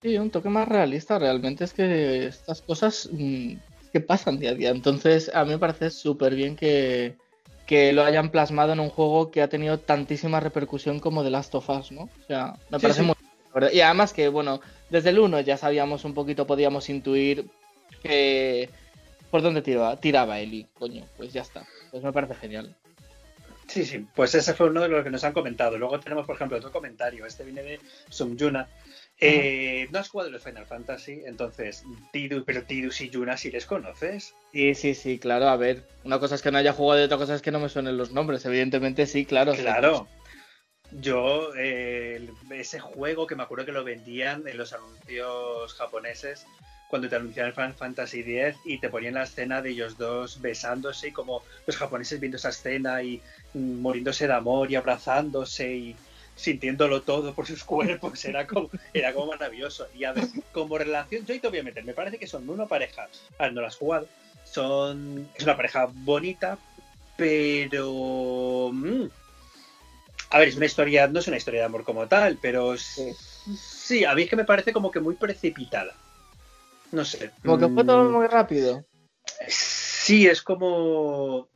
Sí, un toque más realista, realmente es que estas cosas mm, que pasan día a día, entonces a mí me parece súper bien que, que lo hayan plasmado en un juego que ha tenido tantísima repercusión como The Last of Us, ¿no? O sea, me parece muy... Y además que, bueno, desde el 1 ya sabíamos un poquito, podíamos intuir que por dónde tiraba, tiraba Eli, coño, pues ya está. Pues me parece genial. Sí, sí, pues ese fue uno de los que nos han comentado. Luego tenemos, por ejemplo, otro comentario. Este viene de Sumjuna. Eh, no has jugado los Final Fantasy, entonces, Tidus, pero Tidus y Yuna si les conoces. Sí, sí, sí, claro. A ver, una cosa es que no haya jugado y otra cosa es que no me suenen los nombres. Evidentemente, sí, claro. Claro. Yo, ese juego que me acuerdo que lo vendían en los anuncios japoneses, cuando te anunciaban Final Fantasy X y te ponían la escena de ellos dos besándose y como los japoneses viendo esa escena y mm, muriéndose de amor y abrazándose y sintiéndolo todo por sus cuerpos, era como, era como maravilloso. Y a ver, como relación, yo ahí a meter, me parece que son una pareja, ah, no las has jugado, son, es una pareja bonita, pero... Mm, a ver, es una historia, no es una historia de amor como tal, pero sí, a mí es que me parece como que muy precipitada. No sé. Como que fue todo mm. muy rápido. Sí, es como.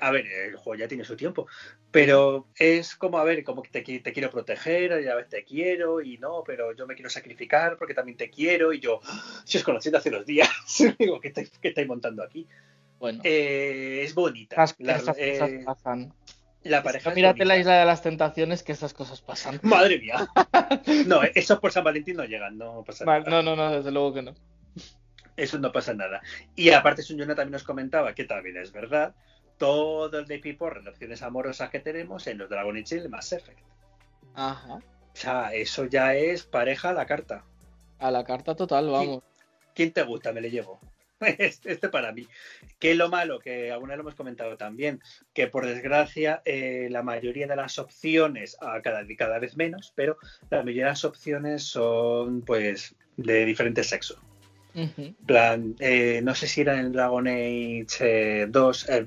A ver, el juego ya tiene su tiempo, pero es como, a ver, como que te, te quiero proteger, y a veces te quiero, y no, pero yo me quiero sacrificar porque también te quiero, y yo, si os conocí hace unos días, digo, ¿qué, estáis montando aquí? Bueno. Eh, es bonita. Las, cosas eh, pasan. La pareja. Mírate la isla de las tentaciones que esas cosas pasan. Madre mía. No, eso por San Valentín no llegan, no pasa nada. No, no, no, desde luego que no. Eso no pasa nada. Y aparte, Sunyona también nos comentaba que también es verdad todo el de Pipo, relaciones amorosas que tenemos en los Dragon y Mass Effect. Ajá. O sea, eso ya es pareja a la carta. A la carta total, vamos. ¿Quién te gusta? Me le llevo. Este, este, para mí. Que lo malo, que alguna vez lo hemos comentado también, que por desgracia eh, la mayoría de las opciones, a cada, cada vez menos, pero la mayoría de las opciones son pues de diferente sexo. plan, eh, no sé si era en el Dragon Age 2, eh,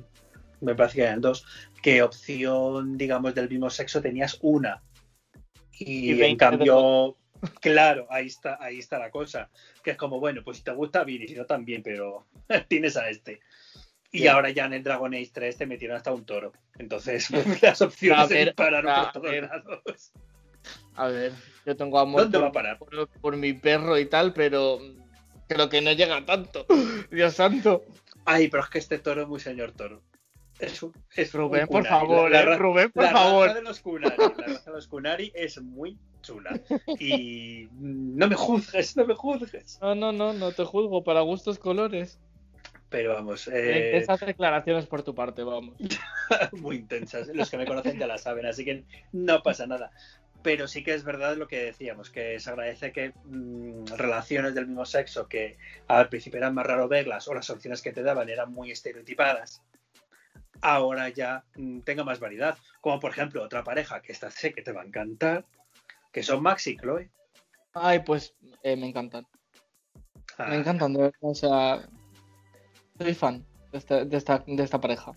me parece que era en el 2, que opción, digamos, del mismo sexo tenías una. Y, en cambio, Claro, ahí está, ahí está la cosa. Que es como, bueno, pues si te gusta bien y si no también, pero tienes a este. Y ahora ya en el Dragon Age 3 te metieron hasta un toro. Entonces las opciones se dispararon por todos lados. A ver, yo tengo amor ¿Dónde va a parar? Por, mi perro y tal, pero creo que no llega tanto. Dios santo. Ay, pero es que este toro es muy señor toro. Es, Rubén, por favor, la, Rubén, por favor. Raza de los Kunari, la raza de los Kunari es muy chula. Y no me juzgues, no me juzgues. No, no, no, no te juzgo, para gustos colores. Pero vamos. Eh... Esas declaraciones por tu parte, vamos. muy intensas. Los que me conocen ya la saben, así que no pasa nada. Pero sí que es verdad lo que decíamos, que se agradece que mm, relaciones del mismo sexo que al principio eran más raro verlas o las opciones que te daban eran muy estereotipadas ahora ya mm, tenga más variedad. Como por ejemplo otra pareja que esta sé que te va a encantar, que son Max y Chloe. Ay, pues eh, me encantan. Me ah. encantan, de verdad. O sea, soy fan de esta, de esta, pareja.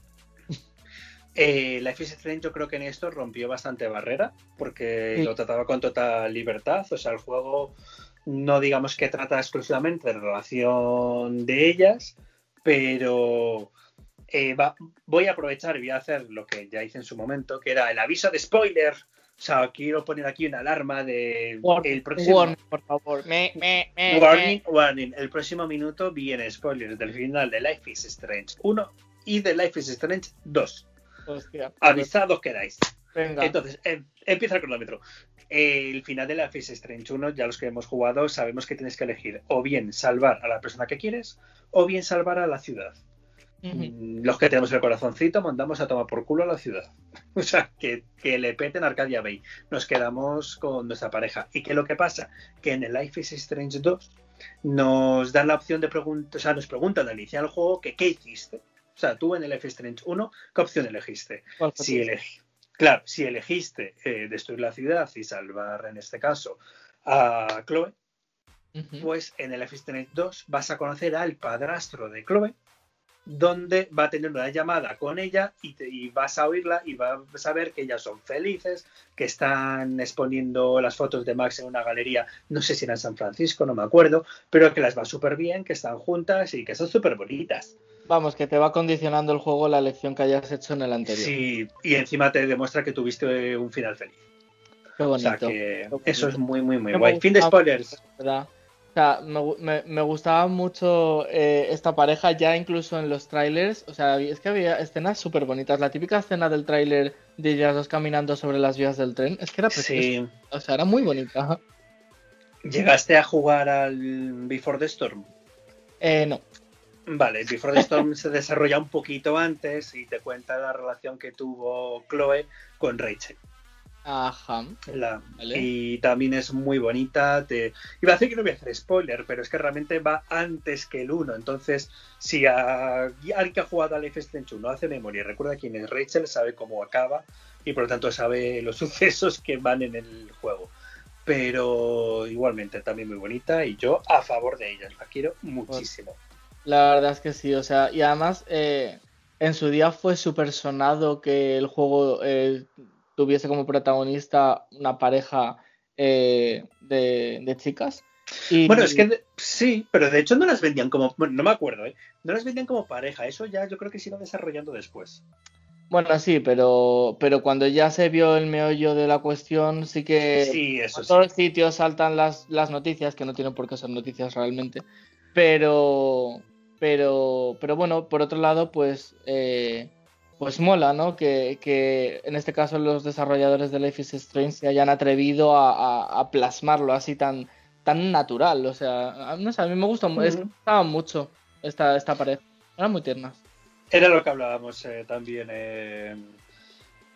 Eh, Life is Strange yo creo que en esto rompió bastante barrera porque lo trataba con total libertad. O sea, el juego no digamos que trata exclusivamente de la relación de ellas, pero eh, voy a aprovechar y voy a hacer lo que ya hice en su momento, que era el aviso de spoiler. O sea, quiero poner aquí una alarma de el próximo. Warning, por favor. warning, warning. El próximo minuto viene spoilers del final de Life is Strange 1 y de Life is Strange 2. Hostia. Avisados quedáis. Venga. Entonces, em- empieza el cronómetro. El final de Life is Strange 1, ya los que hemos jugado, sabemos que tienes que elegir o bien salvar a la persona que quieres o bien salvar a la ciudad. Mm, Los que tenemos el corazoncito mandamos a tomar por culo a la ciudad. O sea, que, que le peten Arcadia Bay. Nos quedamos con nuestra pareja. ¿Y qué es lo que pasa? Que en el Life is Strange 2 nos dan la opción de preguntar, o sea, nos preguntan al iniciar el juego que qué hiciste. O sea, tú en el Life is Strange 1, ¿qué opción elegiste? ¿Cuál fue Si elegi- claro, si elegiste eh, destruir la ciudad y salvar, en este caso, a Chloe, pues en el Life is Strange 2 vas a conocer al padrastro de Chloe, donde va a tener una llamada con ella y, te- y vas a oírla y vas a ver que ellas son felices, que están exponiendo las fotos de Max en una galería, no sé si era en San Francisco, no me acuerdo, pero que las va súper bien, que están juntas y que son súper bonitas. Vamos, que te va condicionando el juego la elección que hayas hecho en el anterior. Sí, y encima te demuestra que tuviste un final feliz. Qué O bonito. sea que bonito. eso es muy, muy, muy guay. Fin de spoilers. ¿verdad? O sea, me, me- me gustaba mucho eh, esta pareja ya incluso en los trailers. O sea, es que había escenas súper bonitas. La típica escena del tráiler de ellas dos caminando sobre las vías del tren. Es que era preciosa. Sí. O sea, era muy bonita. ¿Llegaste a jugar al Before the Storm? Eh, no. Vale, Before the Storm se desarrolla un poquito antes y te cuenta la relación que tuvo Chloe con Rachel. Ajá. La- Vale. Y también es muy bonita. Te... Iba a decir que no voy a hacer spoiler, pero es que realmente va antes que el 1. Entonces, si a... alguien que ha jugado a Life is Strange 1 hace memoria y recuerda quién es Rachel, sabe cómo acaba y por lo tanto sabe los sucesos que van en el juego. Pero igualmente también muy bonita y yo a favor de ella. La quiero muchísimo. La verdad es que sí. O sea, y además eh, en su día fue súper sonado que el juego eh, tuviese como protagonista una pareja eh, de, de chicas. Y- Bueno, es que de- sí, pero de hecho no las vendían como. Bueno, no me acuerdo, ¿eh? No las vendían como pareja. Eso ya yo creo que se iba desarrollando después. Bueno, sí, pero, pero cuando ya se vio el meollo de la cuestión, sí que Sí, eso sí. todos sitios saltan las, las noticias, que no tienen por qué ser noticias realmente. Pero, pero, pero bueno, por otro lado, pues, eh, pues mola, ¿no? Que, que en este caso los desarrolladores de Life is Strange se hayan atrevido a, a- a plasmarlo así tan, tan natural. O sea, no sé, a mí me gustó, mu- es que me Ujú. gustaba mucho esta, esta pareja. Eran muy tiernas. Era lo que hablábamos eh, también eh,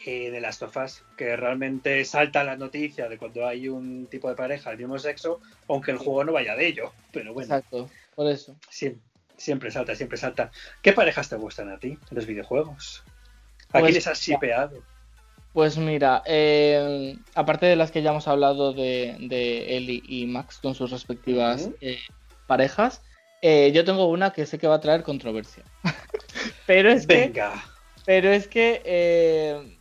eh, de las tofas, que realmente salta la noticia de cuando hay un tipo de pareja del mismo sexo, aunque el juego no vaya de ello. Pero bueno, Exacto, por eso. sí, siempre salta, siempre salta. ¿Qué parejas te gustan a ti en los videojuegos? ¿A Pues, quiénes has shipeado? Pues mira, eh, aparte de las que ya hemos hablado de, de Ellie y Max con sus respectivas eh, parejas, eh, yo tengo una que sé que va a traer controversia. pero es que, Venga. pero es que,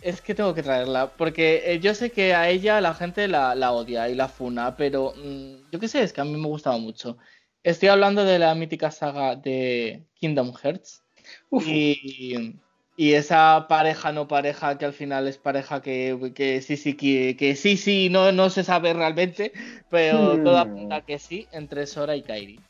es que tengo que traerla, porque yo sé que a ella la gente la, la odia y la funa, pero mm, yo qué sé, es que a mí me gustaba mucho. Estoy hablando de la mítica saga de Kingdom Hearts. Uf, Y, y esa pareja no pareja que al final es pareja que, que sí, sí, que, que sí, sí, no, no se sabe realmente, pero Hmm. todo apunta que sí, entre Sora y Kairi.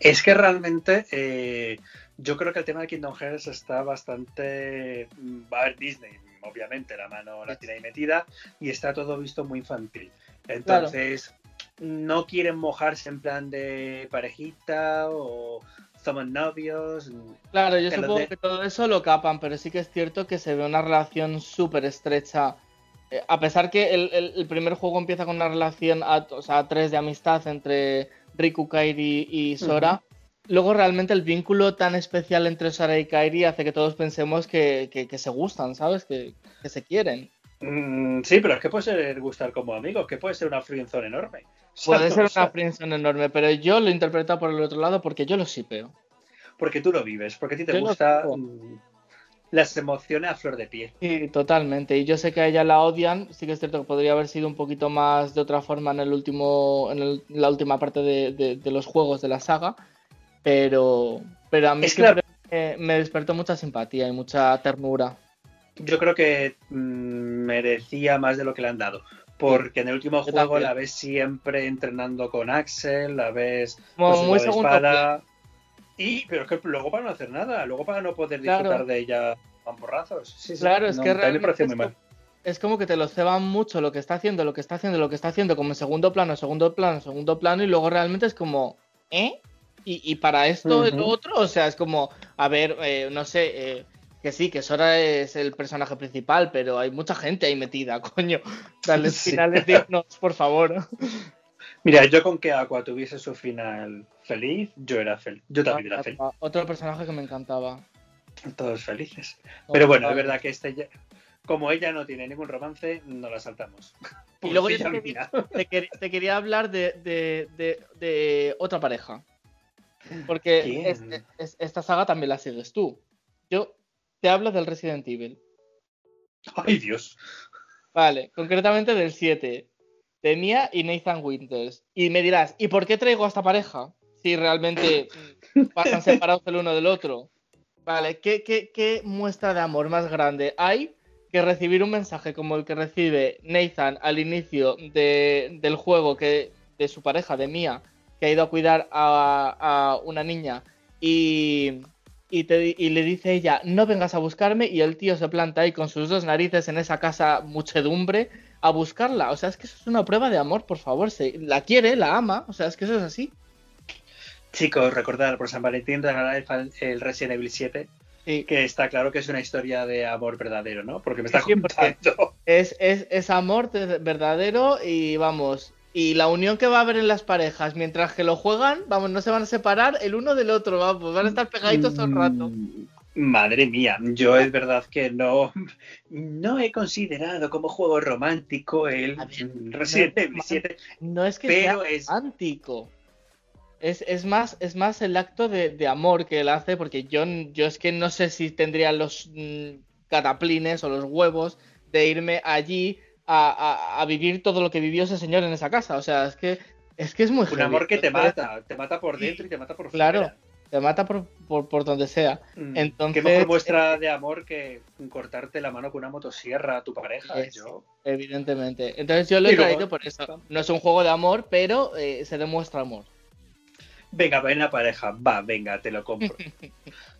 Es que realmente eh, yo creo que el tema de Kingdom Hearts está bastante. mm, Va a ver Disney, obviamente, la mano la tiene ahí metida y está todo visto muy infantil. Entonces, no quieren mojarse en plan de parejita o somos novios. Claro, yo Que supongo de- que todo eso lo capan, pero sí que es cierto que se ve una relación súper estrecha. Eh, a pesar que el, el- el primer juego empieza con una relación a, o sea, a tres de amistad entre Riku, Kairi y Sora, luego realmente el vínculo tan especial entre Sora y Kairi hace que todos pensemos que, que- que se gustan, ¿sabes? Que, que se quieren. Mm, sí, pero es que puede ser gustar como amigos, que puede ser una friendzone enorme. Puede ser una friendzone enorme, pero yo lo interpreto por el otro lado porque yo lo sipeo. Porque tú lo vives, porque a ti te Yo gusta mm, las emociones a flor de piel. Sí, totalmente. Y yo sé que a ella la odian. Sí que es cierto que podría haber sido un poquito más de otra forma en el último, en el- la última parte de, de- de los juegos de la saga. Pero, pero a mí Es me despertó mucha simpatía y mucha ternura. Yo creo que mm, merecía más de lo que le han dado. Porque en el último Yo juego también. la ves siempre entrenando con Axel, la ves Como con su muy segundo espada. Y, pero es que luego para no hacer nada, luego para no poder disfrutar de ella van porrazos. claro, es que realmente muy mal es como que te lo ceban mucho lo que está haciendo, lo que está haciendo, lo que está haciendo, como en segundo plano, segundo plano, segundo plano, y luego realmente es como, ¿eh? Y, para esto, el otro, o sea, es como, a ver, eh, no sé, eh, que sí, que Sora es el personaje principal, pero hay mucha gente ahí metida, coño. Dale finales dignos, por favor. Mira, yo con que Aqua tuviese su final feliz, yo era feliz. Yo también era feliz. Otro personaje que me encantaba. Todos felices. Pero bueno, es verdad que este ya, como ella no tiene ningún romance, no la saltamos. Y luego yo te, quería, hablar de, otra pareja. Porque esta saga también la sigues tú. Yo te hablo del Resident Evil. Ay, Dios. Vale, concretamente del 7. De Mia y Nathan Winters. Y me dirás, ¿y por qué traigo a esta pareja? Si realmente pasan separados el uno del otro. Vale, ¿qué, qué muestra de amor más grande hay que recibir un mensaje como el que recibe Nathan al inicio del juego que, de su pareja, de Mia, que ha ido a cuidar a, una niña y, y, le dice ella, no vengas a buscarme, y el tío se planta ahí con sus dos narices en esa casa muchedumbre a buscarla. O sea, es que eso es una prueba de amor, por favor. Se, la quiere, la ama, o sea, es que eso es así. Chicos, recordar por San Valentín regalar el Resident Evil 7 que está claro que es una historia de amor verdadero, ¿no? Porque me está contando. Es, es, es amor verdadero y vamos. Y la unión que va a haber en las parejas mientras que lo juegan, vamos, no se van a separar el uno del otro, vamos, van a estar pegaditos todo el rato. Mm, madre mía, yo es verdad que no, no he considerado como juego romántico el Resident Evil 7. No es que sea romántico. Es, más, es más el acto de, amor que él hace, porque yo, yo es que no sé si tendría los mm, cataplines o los huevos de irme allí a, vivir todo lo que vivió ese señor en esa casa. O sea, es que es, que es muy Un amor que te mata, te mata por dentro y te mata por fuera. Claro, te mata por, por, donde sea. Mm, Entonces, ¿Qué mejor muestra de amor que cortarte la mano con una motosierra a tu pareja? Evidentemente. Entonces yo lo he traído por eso. No es un juego de amor, pero eh, se demuestra amor. Venga, ven la pareja, va, venga, te lo compro.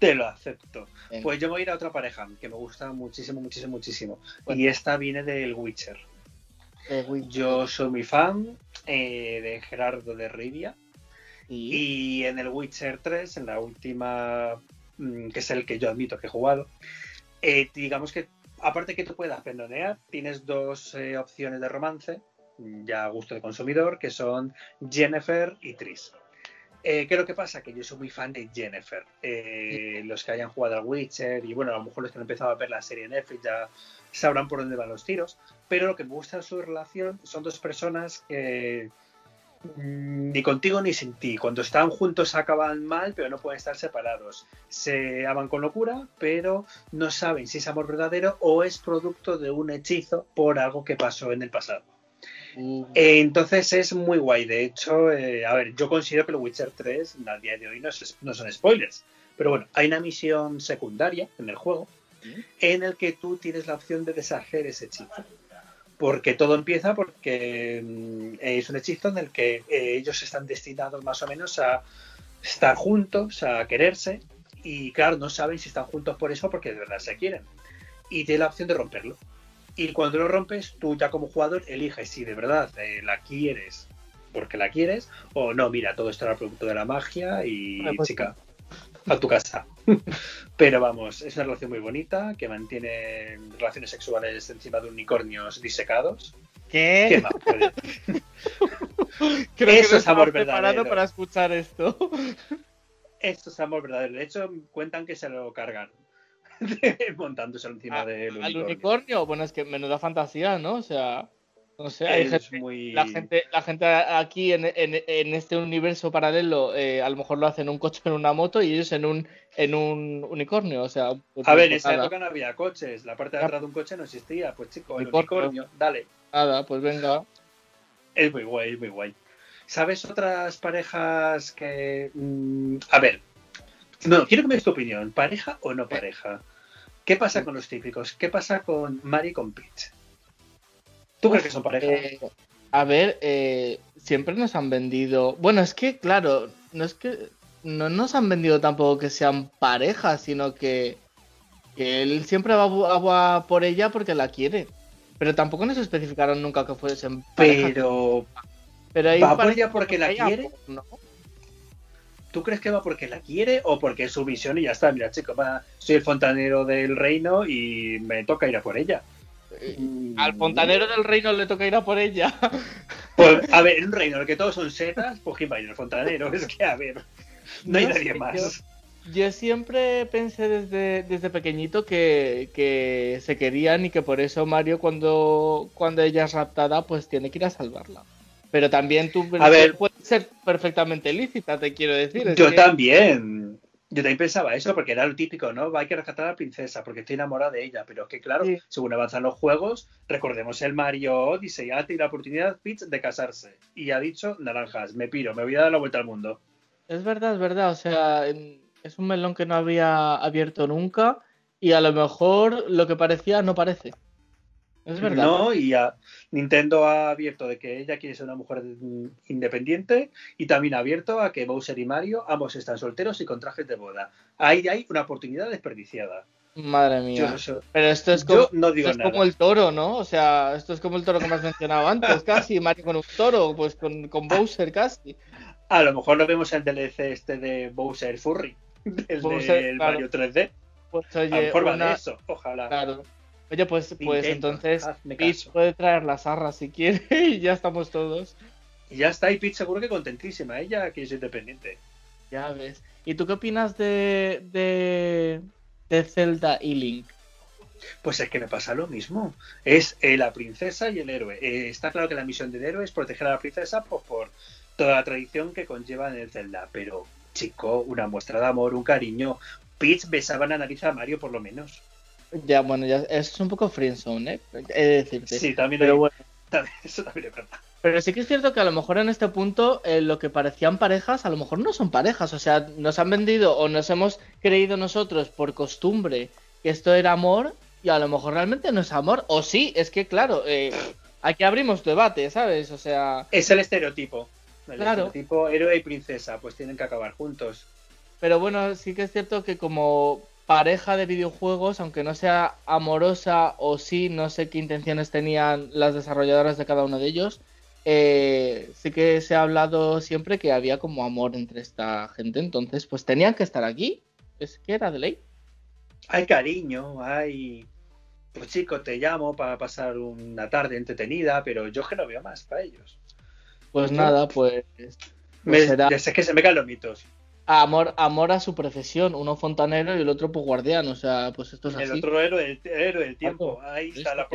te lo acepto. Pues yo voy a ir a otra pareja que me gusta muchísimo, muchísimo, muchísimo. Y esta viene del Witcher. Yo soy muy fan eh, de Gerardo de Rivia. ¿Y? en el Witcher 3, en la última, mm, que es el que yo admito que he jugado, eh, digamos que aparte que tú puedas pendonear, tienes dos eh, opciones de romance, ya a gusto de consumidor, que son Jennifer y Tris. Eh, ¿Qué es lo que pasa? Que yo soy muy fan de Jennifer. Eh, los que hayan jugado al Witcher y bueno, a lo mejor los que han empezado a ver la serie Netflix ya sabrán por dónde van los tiros. Pero lo que me gusta de su relación son dos personas que mm, ni contigo ni sin ti. Cuando están juntos acaban mal, pero no pueden estar separados. Se aman con locura, pero no saben si es amor verdadero o es producto de un hechizo por algo que pasó en el pasado. Eh, entonces es muy guay. De hecho, eh, a ver, yo considero que el Witcher 3 al día de hoy no, son spoilers. Pero bueno, hay una misión secundaria en el juego en el que tú tienes la opción de deshacer ese hechizo. Porque todo empieza porque mm, es un hechizo en el que eh, ellos están destinados más o menos a estar juntos, a quererse. Y claro, no saben si están juntos por eso porque de verdad se quieren. Y tiene la opción de romperlo. Y cuando lo rompes, tú ya como jugador eliges si de verdad eh, la quieres porque la quieres o no, mira, todo esto era producto de la magia y pues chica, a tu casa. Pero vamos, es una relación muy bonita que mantiene relaciones sexuales encima de unicornios disecados. ¿Qué? ¿Qué más puede? Creo Eso que es amor verdadero. para escuchar esto. Esto es amor verdadero. De hecho, cuentan que se lo cargan. montándose encima del unicornio. ¿Al unicornio? Bueno, es que menuda fantasía, ¿no? O sea, no sé, hay gente, la, gente, la gente aquí en, este universo paralelo eh, a lo mejor lo hacen en un coche en una moto y ellos en un, en un unicornio, o sea... A ver, en esa época no había coches, la parte de atrás de un coche no existía, pues chico, el unicornio, dale. Nada, pues venga. Es muy guay, es muy guay. ¿Sabes otras parejas que... Mm, a ver, no, quiero que me des tu opinión. ¿Pareja o no pareja? ¿Qué pasa con los típicos? ¿Qué pasa con Mari y con Peach? ¿Tú crees que son pareja? Eh, a ver, eh, siempre nos han vendido. Bueno, es que, claro, no es que. no nos han vendido tampoco que sean parejas, sino que, que él siempre va, va por ella porque la quiere. Pero tampoco nos especificaron nunca que fuesen parejas. Pero. Pero ahí va por ella porque la quiere. ¿no? ¿Tú crees que va porque la quiere o porque es su visión y ya está? Mira, chico, soy el fontanero del reino y me toca ir a por ella. Mm. Al fontanero del reino le toca ir a por ella. Pues, a ver, en un reino en el que todos son setas, pues ¿quién va a ir al fontanero? Es que, a ver, no, hay nadie más. Yo, siempre pensé desde, desde pequeñito que, que, se querían y que por eso Mario, cuando, cuando ella es raptada, pues tiene que ir a salvarla. Pero también tú a ver, puede ser perfectamente lícita, te quiero decir. yo también. Yo también pensaba eso, porque era lo típico, ¿no? Hay que rescatar a la princesa, porque estoy enamorada de ella. Pero es que, claro, según avanzan los juegos, recordemos el Mario Odyssey, ha tenido la oportunidad Peach de casarse. Y ha dicho, naranjas, me piro, me voy a dar la vuelta al mundo. Es verdad, es verdad. O sea, es un melón que no había abierto nunca. Y a lo mejor lo que parecía no parece. Es verdad. No, y Nintendo ha abierto de que ella quiere ser una mujer independiente y también ha abierto a que Bowser y Mario ambos están solteros y con trajes de boda. Ahí hay una oportunidad desperdiciada. Madre mía. Pero esto es, como, como, el toro, ¿no? O sea, esto es como el toro que me has mencionado antes, casi. Mario con un toro, pues con, con Bowser casi. A lo mejor lo vemos en el DLC este de Bowser Furry, el de Mario 3D. Pues oye, a lo mejor va de eso, ojalá. Claro. Oye, pues, pues entonces Peach puede traer las arras si quiere y ya estamos todos. Y ya está, y Peach seguro que contentísima, ella que es independiente. Ya ves. ¿Y tú qué opinas de, de, de Zelda y Link? Pues es que me pasa lo mismo. Es eh, la princesa y el héroe. Eh, está claro que la misión del héroe es proteger a la princesa pues, por toda la tradición que conlleva en el Zelda. Pero, chico, una muestra de amor, un cariño. Peach besaba la nariz a Mario por lo menos. Ya, bueno, ya es un poco friendzone, ¿eh? He de decirte. Sí, también, pero bueno. eso también es verdad. Pero sí que es cierto que a lo mejor en este punto eh, lo que parecían parejas, a lo mejor no son parejas. O sea, nos han vendido o nos hemos creído nosotros por costumbre que esto era amor y a lo mejor realmente no es amor. O sí, es que claro, eh, aquí abrimos debate, ¿sabes? O sea... Es el estereotipo. El claro. estereotipo héroe y princesa, pues tienen que acabar juntos. Pero bueno, sí que es cierto que como pareja de videojuegos, aunque no sea amorosa o sí, no sé qué intenciones tenían las desarrolladoras de cada uno de ellos, eh, sí que se ha hablado siempre que había como amor entre esta gente, entonces pues tenían que estar aquí, es que era de ley. Hay cariño, hay... Pues chico, te llamo para pasar una tarde entretenida, pero yo que no veo más para ellos. Pues nada, pues... pues ya sé que se me caen los mitos amor, amor a su profesión, uno fontanero y el otro pues guardián, o sea, pues esto es el así. El otro héroe del, héroe del tiempo, ahí está la,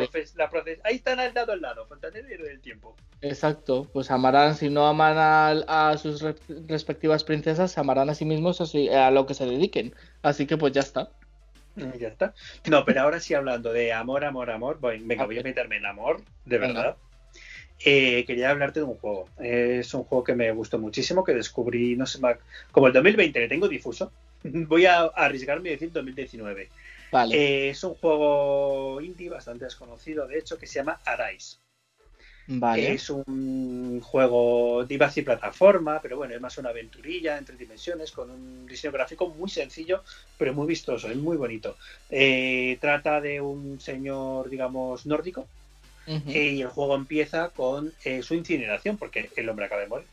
ahí están al lado al lado, fontanero y héroe del tiempo. Exacto, pues amarán, si no aman a, sus respectivas princesas, se amarán a sí mismos a lo que se dediquen, así que pues ya está. Mm, ya está. No, pero ahora sí hablando de amor, amor, amor, venga, voy a meterme en amor, de verdad. Eh, quería hablarte de un juego. Es un juego que me gustó muchísimo, que descubrí, no sé, como el 2020 le tengo difuso, voy a arriesgarme y decir 2019. Vale. Eh, es un juego indie bastante desconocido, de hecho, que se llama Arise. Vale. Es un juego de y plataforma, pero bueno, es más una aventurilla en tres dimensiones con un diseño gráfico muy sencillo, pero muy vistoso, es muy bonito. Eh, trata de un señor, digamos, nórdico, y el juego empieza con eh, su incineración, porque el hombre acaba de morir.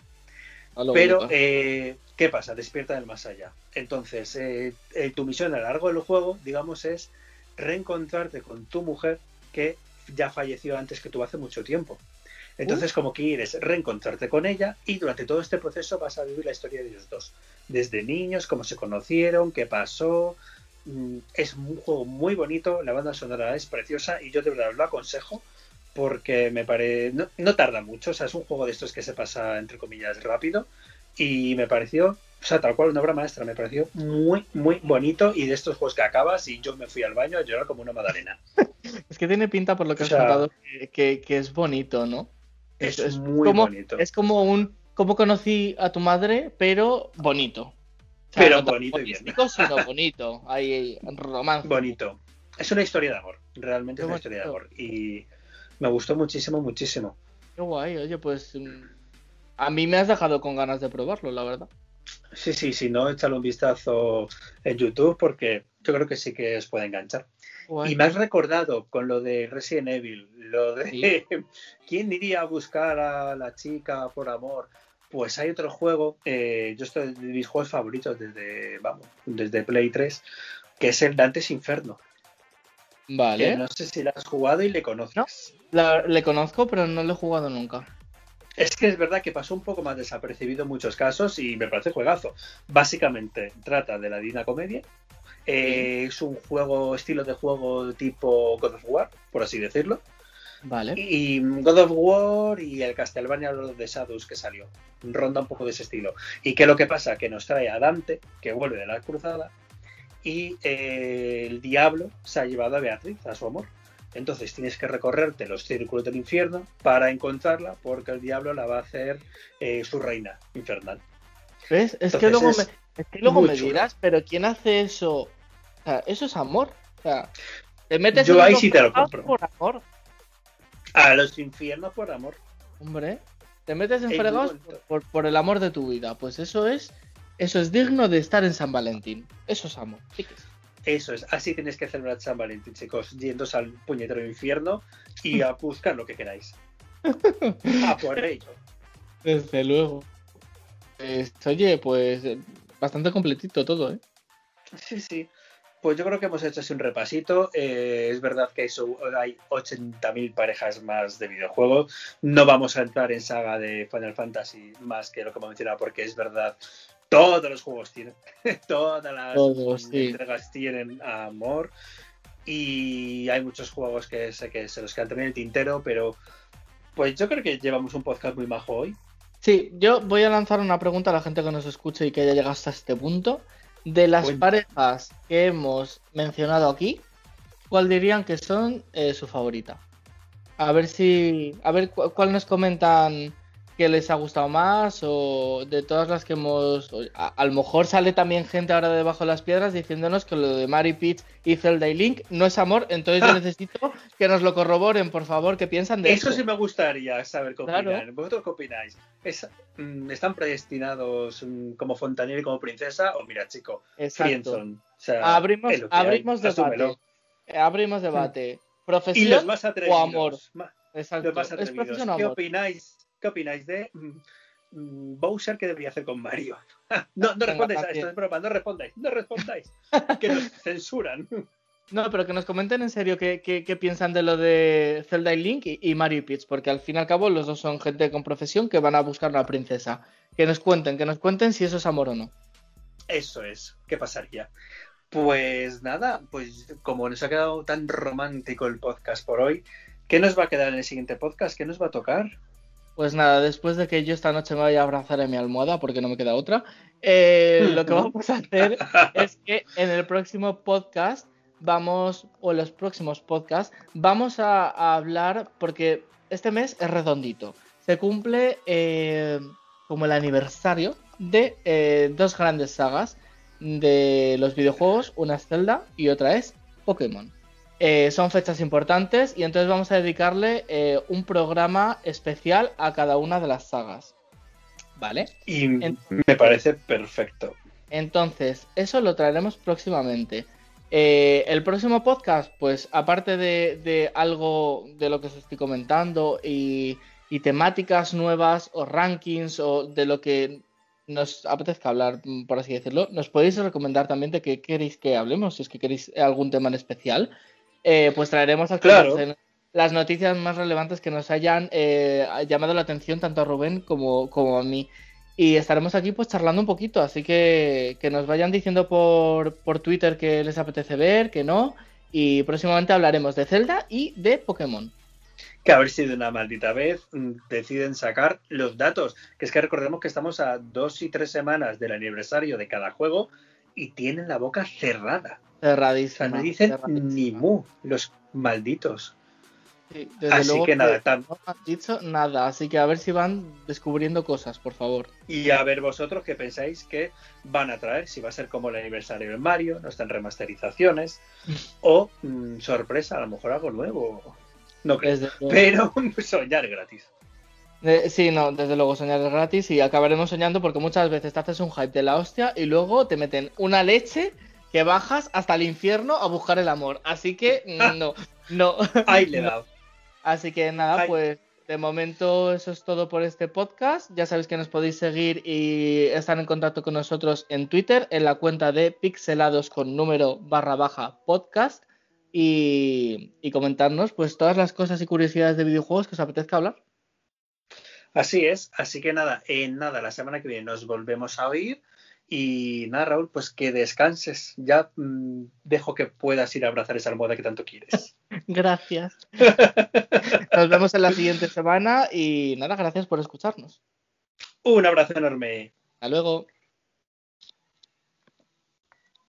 Pero, eh, ¿qué pasa? Despierta del más allá. Entonces, eh, tu misión a lo largo del juego, digamos, es reencontrarte con tu mujer que ya falleció antes que tú hace mucho tiempo. Entonces, como quieres reencontrarte con ella y durante todo este proceso vas a vivir la historia de ellos dos. Desde niños, cómo se conocieron, qué pasó. Mm, es un juego muy bonito, la banda sonora es preciosa y yo de verdad lo aconsejo porque me parece. No, tarda mucho, o sea, es un juego de estos que se pasa, entre comillas, rápido. Y me pareció, o sea, tal cual una obra maestra, me pareció muy, muy bonito. Y de estos juegos que acabas y yo me fui al baño a llorar como una madalena. es que tiene pinta, por lo que has contado, que, es bonito, ¿no? Es, muy bonito. Es como un. ¿Cómo conocí a tu madre? Pero bonito. pero bonito y bien. sino bonito. Hay romance. Bonito. Es una historia de amor. Realmente es una historia de amor. Y me gustó muchísimo, muchísimo. Qué guay, oye, pues mm, a mí me has dejado con ganas de probarlo, la verdad. Sí, sí, si no, échale un vistazo en YouTube porque yo creo que sí que os puede enganchar. Y me has recordado con lo de Resident Evil, lo de quién iría a buscar a la chica por amor. Pues hay otro juego, eh, yo estoy de mis juegos favoritos desde, vamos, desde Play 3, que es el Dantes Inferno. Vale. no sé si lo has jugado y le conoces. Le conozco, pero no lo he jugado nunca. Es que es verdad que pasó un poco más desapercibido en muchos casos y me parece juegazo. Básicamente trata de la Dina Comedia. Eh, es un juego, estilo de juego tipo God of War, por así decirlo. Vale. Y God of War y el Castlevania Lord the Shadows que salió. Ronda un poco de ese estilo. ¿Y qué es lo que pasa? Que nos trae a Dante, que vuelve de la cruzada, y eh, el diablo se ha llevado a Beatriz, a su amor. Entonces tienes que recorrerte los círculos del infierno para encontrarla, porque el diablo la va a hacer eh, su reina infernal. ¿Ves? Es que luego, me, dirás, pero ¿quién hace eso? O sea, eso es amor. O sea, te metes Yo ahí sí te lo compro. Por amor. A los infiernos por amor. Hombre, te metes en fregados por, por, el amor de tu vida. Pues eso es, eso es digno de estar en San Valentín. Eso es amor. Eso es, así tenéis que celebrar San Valentín, chicos, yéndose al puñetero infierno y a buscar lo que queráis. a por ello. Desde luego. Pues, oye, pues bastante completito todo, ¿eh? Sí, sí. Pues yo creo que hemos hecho así un repasito. Eh, es verdad que hay 80.000 parejas más de videojuegos. No vamos a entrar en saga de Final Fantasy más que lo que hemos mencionado, porque es verdad todos los juegos tienen, todas las entregas tienen amor y hay muchos juegos que sé que se los quedan en el tintero, pero pues yo creo que llevamos un podcast muy majo hoy. Sí, yo voy a lanzar una pregunta a la gente que nos escuche y que haya llegado hasta este punto. De las parejas que hemos mencionado aquí, ¿cuál dirían que son eh, su favorita? A ver si. A ver cuál nos comentan que les ha gustado más o de todas las que hemos... A, lo mejor sale también gente ahora debajo de las piedras diciéndonos que lo de Mary Peach y Zelda y Link no es amor, entonces yo necesito que nos lo corroboren, por favor, que piensan de eso. Eso sí me gustaría saber qué opinan. ¿Vosotros qué opináis? Mm, ¿Están predestinados mm, como Fontanier y como princesa? O mira, chico, Friendson. abrimos, abrimos debate. Abrimos debate. Profesión o amor. Exacto. ¿Qué opináis ¿Qué opináis de mm, Bowser que debería hacer con Mario? no, no respondáis a esto, es broma, no respondáis, no respondáis, que nos censuran. No, pero que nos comenten en serio qué, qué, piensan de lo de Zelda y Link y, Mario Peach, porque al fin y al cabo los dos son gente con profesión que van a buscar una princesa. Que nos cuenten, que nos cuenten si eso es amor o no. Eso es, ¿qué pasaría? Pues nada, pues como nos ha quedado tan romántico el podcast por hoy, ¿qué nos va a quedar en el siguiente podcast? ¿Qué nos va a tocar? Pues nada, después de que yo esta noche me vaya a abrazar en mi almohada, porque no me queda otra, eh, lo que vamos a hacer es que en el próximo podcast vamos, o en los próximos podcasts, vamos a, hablar, porque este mes es redondito. Se cumple eh, como el aniversario de eh, dos grandes sagas de los videojuegos, una es Zelda y otra es Pokémon. Eh, son fechas importantes y entonces vamos a dedicarle eh, un programa especial a cada una de las sagas. ¿Vale? Y me parece perfecto. Entonces, eso lo traeremos próximamente. Eh, el próximo podcast, pues aparte de, algo de lo que os estoy comentando y, y, temáticas nuevas o rankings o de lo que nos apetezca hablar, por así decirlo, nos podéis recomendar también de qué queréis que hablemos, si es que queréis algún tema en especial. Eh, pues traeremos a las noticias más relevantes que nos hayan eh, llamado la atención tanto a Rubén como, como, a mí. Y estaremos aquí pues charlando un poquito, así que que nos vayan diciendo por, por Twitter que les apetece ver, que no. Y próximamente hablaremos de Zelda y de Pokémon que a ver si de una maldita vez mm, deciden sacar los datos. Que es que recordemos que estamos a dos y tres semanas del aniversario de cada juego y tienen la boca cerrada. Cerradísima. no dicen ni mu, los malditos. así que nada, no han dicho nada, así que a ver si van descubriendo cosas, por favor. Y a ver vosotros qué pensáis que van a traer, si va a ser como el aniversario de Mario, no están remasterizaciones, o mm, sorpresa, a lo mejor algo nuevo. No creo, pero soñar gratis. Eh, sí, no, desde luego soñar es gratis y acabaremos soñando porque muchas veces te haces un hype de la hostia y luego te meten una leche que bajas hasta el infierno a buscar el amor. Así que no, no. Ahí le he dado. Así que nada, pues de momento eso es todo por este podcast. Ya sabéis que nos podéis seguir y estar en contacto con nosotros en Twitter, en la cuenta de pixelados con número barra baja podcast y, y comentarnos pues todas las cosas y curiosidades de videojuegos que os apetezca hablar. Así es, así que nada, en nada, la semana que viene nos volvemos a oír. Y nada, Raúl, pues que descanses. Ya mmm, dejo que puedas ir a abrazar esa almohada que tanto quieres. Gracias. Nos vemos en la siguiente semana y nada, gracias por escucharnos. Un abrazo enorme. Hasta luego.